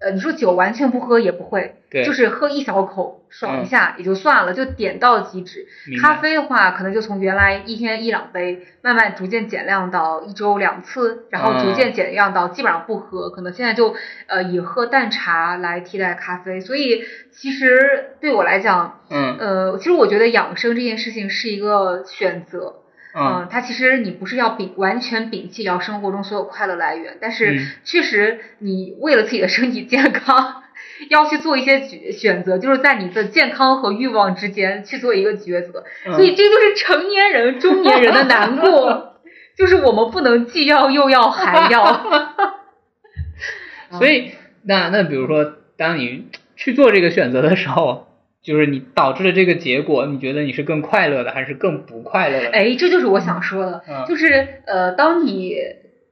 呃，你说酒完全不喝也不会，对，就是喝一小口爽一下也就算了，就点到即止。咖啡的话，可能就从原来一天一两杯，慢慢逐渐减量到一周两次，然后逐渐减量到基本上不喝，可能现在就呃以喝淡茶来替代咖啡。所以其实对我来讲，嗯，呃，其实我觉得养生这件事情是一个选择。嗯，它其实你不是要摒完全摒弃掉生活中所有快乐来源，但嗯是确实你为了自己的身体健康，要去做一些选选择，就是在你的健康和欲望之间去做一个抉择。嗯、所以这就是成年人、中年人的难过，就是我们不能既要又要还要。所以，那那比如说，当你去做这个选择的时候。就是你导致的这个结果，你觉得你是更快乐的，还是更不快乐的？哎，这就是我想说的，嗯、就是呃，当你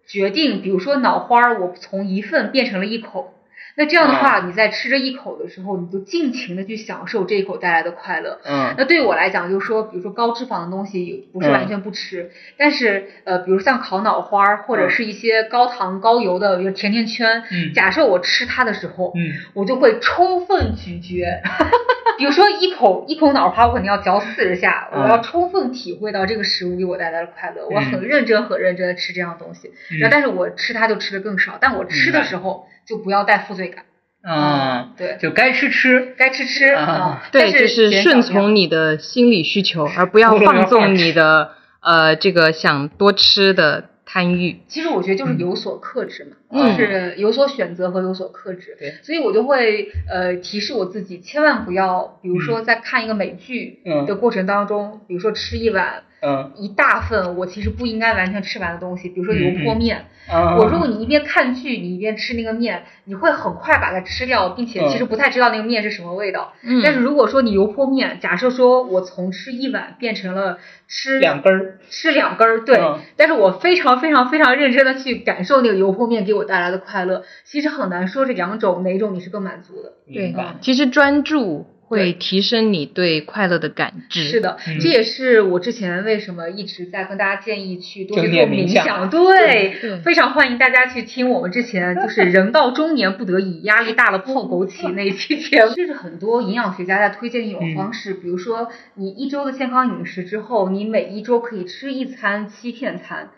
决定，比如说脑花，我从一份变成了一口，那这样的话，嗯、你在吃这一口的时候，你就尽情的去享受这一口带来的快乐。嗯，那对我来讲，就是说，比如说高脂肪的东西不是完全不吃，嗯、但是呃，比如像烤脑花或者是一些高糖高油的，比如甜甜圈，嗯，假设我吃它的时候，嗯，我就会充分咀嚼。比如说一口一口脑花，我肯定要嚼四十下，嗯、我要充分体会到这个食物给我带来的快乐，嗯、我很认真很认真的吃这样东西。然后，但是我吃它就吃的更少，但我吃的时候就不要带负罪感。嗯，对，就该吃吃，该吃吃啊。对，就是顺从你的心理需求，而不要放纵你的呃这个想多吃的贪欲。其实我觉得就是有所克制嘛，嗯、就是有所选择和有所克制。对，所以我就会呃提示我自己，千万不要，比如嗯说在看一个美剧的过程当中，比如说吃一碗。嗯，一大份我其实不应该完全吃完的东西，比如说油泼面。嗯、我如果你一边看剧，你一边吃那个面，你会很快把它吃掉，并且其实不太知道那个面是什么味道。嗯。但是如果说你油泼面，假设说我从吃一碗变成了吃两根儿，吃两根儿，对。嗯、但是我非常非常非常认真的去感受那个油泼面给我带来的快乐，其实很难说这两种哪种你是更满足的。明白。其实专注会提升你对快乐的感知。是的，嗯这也是我之前为什么一直在跟大家建议去多去做冥想。对，对非常欢迎大家去听我们之前就是人到中年不得已，压力大了泡枸杞那一期节目。就是很多营养学家在推荐一种方式，比如说你一周的健康饮食之后，你每一周可以吃一餐欺骗餐。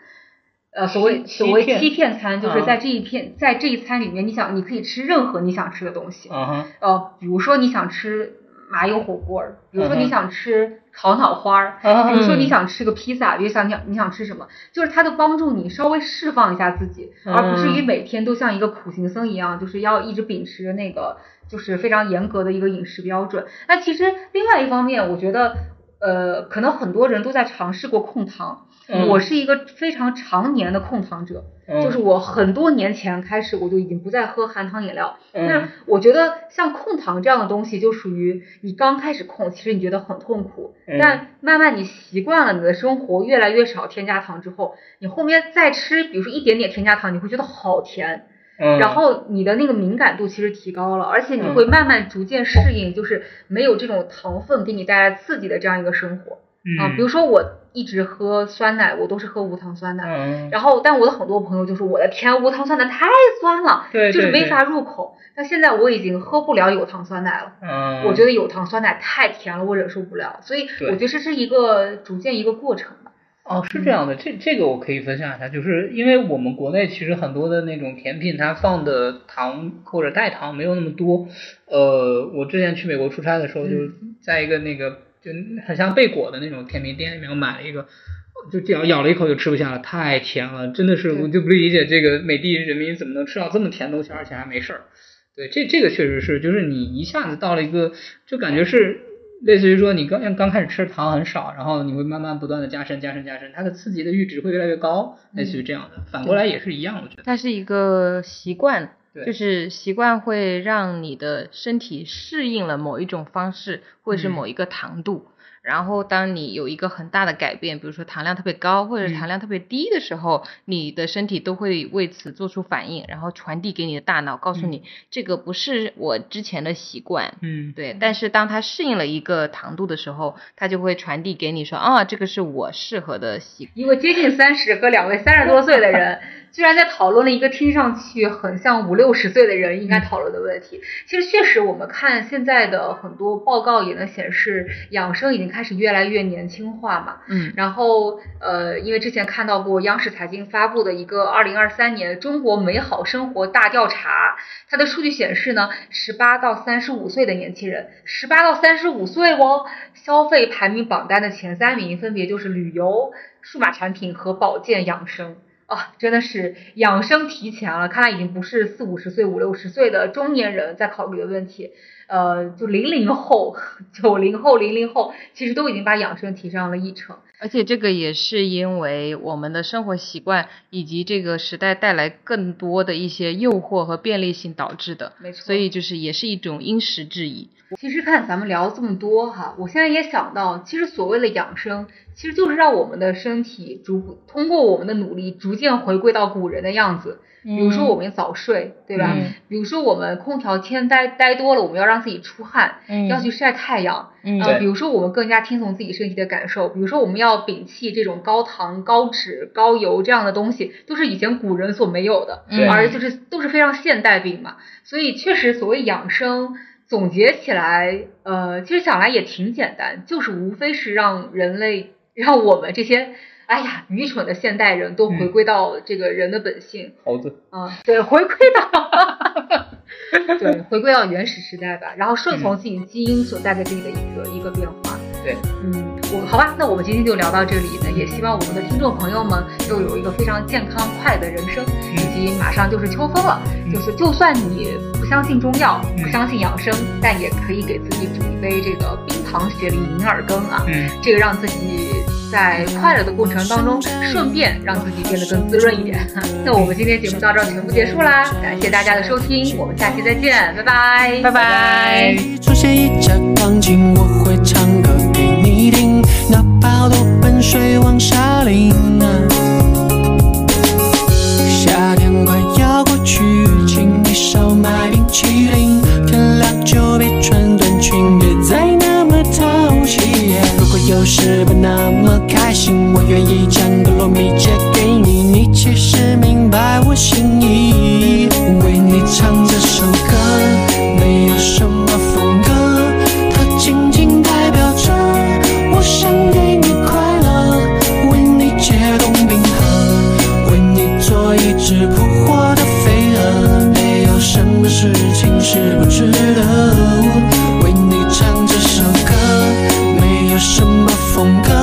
呃，所谓所谓欺骗餐，就是啊在这一片，在这一餐里面，你想你可以吃任何你想吃的东西。嗯比如说你想吃麻油火锅儿，比如说你想吃烤脑花比如说你嗯想吃个披萨，比如想你想你想吃什么，就是它都帮助你稍微释放一下自己，而不至于嗯每天都像一个苦行僧一样，就是要一直秉持着那个就是非常严格的一个饮食标准。那其实另外一方面，我觉得。呃，可能很多人都在尝试过控糖，嗯。我是一个非常常年的控糖者，嗯。就是我很多年前开始我就已经不再喝含糖饮料，嗯。那我觉得像控糖这样的东西，就属于你刚开始控，其实你觉得很痛苦，嗯。但慢慢你习惯了，你的生活越来越少添加糖之后，你后面再吃，比如说一点点添加糖，你会觉得好甜，嗯。然后你的那个敏感度其实提高了，而且你嗯。会慢慢逐渐适应，就是没有这种糖分给你带来刺激的这样一个生活。啊。嗯比如说我一直喝酸奶，我都是喝无糖酸奶，嗯，然后，但我的很多朋友就说我的天，无糖酸奶太酸了，对对对就是没法入口。但现在我已经喝不了有糖酸奶了，嗯，我觉得有糖酸奶太甜了，我忍受不了。所以我觉得这是一个逐渐一个过程吧。哦，是这样的，这这个我可以分享一下，就是因为我们国内其实很多的那种甜品，它放的糖或者代糖没有那么多。呃，我之前去美国出差的时候，就是在一个那个就很像贝果的那种甜品店里面，我买了一个，就这样咬了一口就吃不下了，太甜了，真的是我就不理解这个美的人民怎么能吃到这么甜的东西，而且还没事儿。对，这这个确实是，就是你一下子到了一个，就感觉是类似于说你刚刚开始吃糖很少，然后你会慢慢不断的加深加深加深，它的刺激的阈值会越来越高，类似于这样的。反过来也是一样，我觉得。它是一个习惯，对。就是习惯会让你的身体适应了某一种方式，或者是嗯。某一个糖度。然后，当你有一个很大的改变，比如说糖量特别高或者糖量特别低的时候，你的身体都会为此做出反应，然后传递给你的大脑，告诉嗯。你、这个不是我之前的习惯。嗯，对，但是当它适应了一个糖度的时候，它就会传递给你说，啊，这个是我适合的习惯。一个接近三十和两位三十多岁的人，居然在讨论了一个听上去很像五六十岁的人应该讨论的问题。其实确实，我们看现在的很多报告也能显示，养生已经开始越来越年轻化嘛。嗯然后呃，因为之前看到过央视财经发布的一个二零二三年中国美好生活大调查，它的数据显示呢，十八到三十五岁的年轻人，十八到三十五岁哦，消费排名榜单的前三名分别就是旅游、数码产品和保健养生。啊，真的是养生提前了，看来已经不是四五十岁、五六十岁的中年人在考虑的问题。呃，就零零后、九零后、零零后，其实都已经把养生提上了议程。而且这个也是因为我们的生活习惯以及这个时代带来更多的一些诱惑和便利性导致的，没错所以就是也是一种因时制宜。其实看咱们聊这么多哈，我现在也想到，其实所谓的养生，其实就是让我们的身体逐步通过我们的努力，逐渐回归到古人的样子。比如说我们早睡，对吧？嗯比如说我们空调天待待多了，我们要让自己出汗，嗯要去晒太阳。嗯呃，比如说我们更加听从自己身体的感受，比如说我们要摒弃这种高糖、高脂、高油这样的东西，都是以前古人所没有的，对而就是都是非常现代病嘛。所以确实，所谓养生，总结起来，呃，其实想来也挺简单，就是无非是让人类，让我们这些。哎呀，愚蠢的现代人都回归到这个人的本性，猴子，啊，对，回归到，对，回归到原始时代吧，然后顺从自己基因所带给自己的一个一个变化。对，嗯，我好吧，那我们今天就聊到这里呢，也希望我们的听众朋友们都有一个非常健康快乐的人生，以及马上就是秋风了，就是就算你不相信中药，不相信养生，但也可以给自己煮一杯这个冰糖雪梨银耳羹啊，嗯，这个让自己在快乐的过程当中，顺便让自己变得更滋润一点。那我们今天节目到这儿全部结束啦，感谢大家的收听，我们下期再见，拜拜，拜拜。出现一架钢琴，我会唱歌给你听，哪怕多水往淋啊。夏天快要过去，请你少买冰淇淋。有是不那么开心，我愿意将格洛米借给你。你其实明白我心意，为你唱这首歌，没有什么风格，它仅仅代表着我想给你快乐，为你解冻冰河，为你做一只扑火的飞蛾。没有什么事情是不值得，为你唱这首歌，没有什么。 공감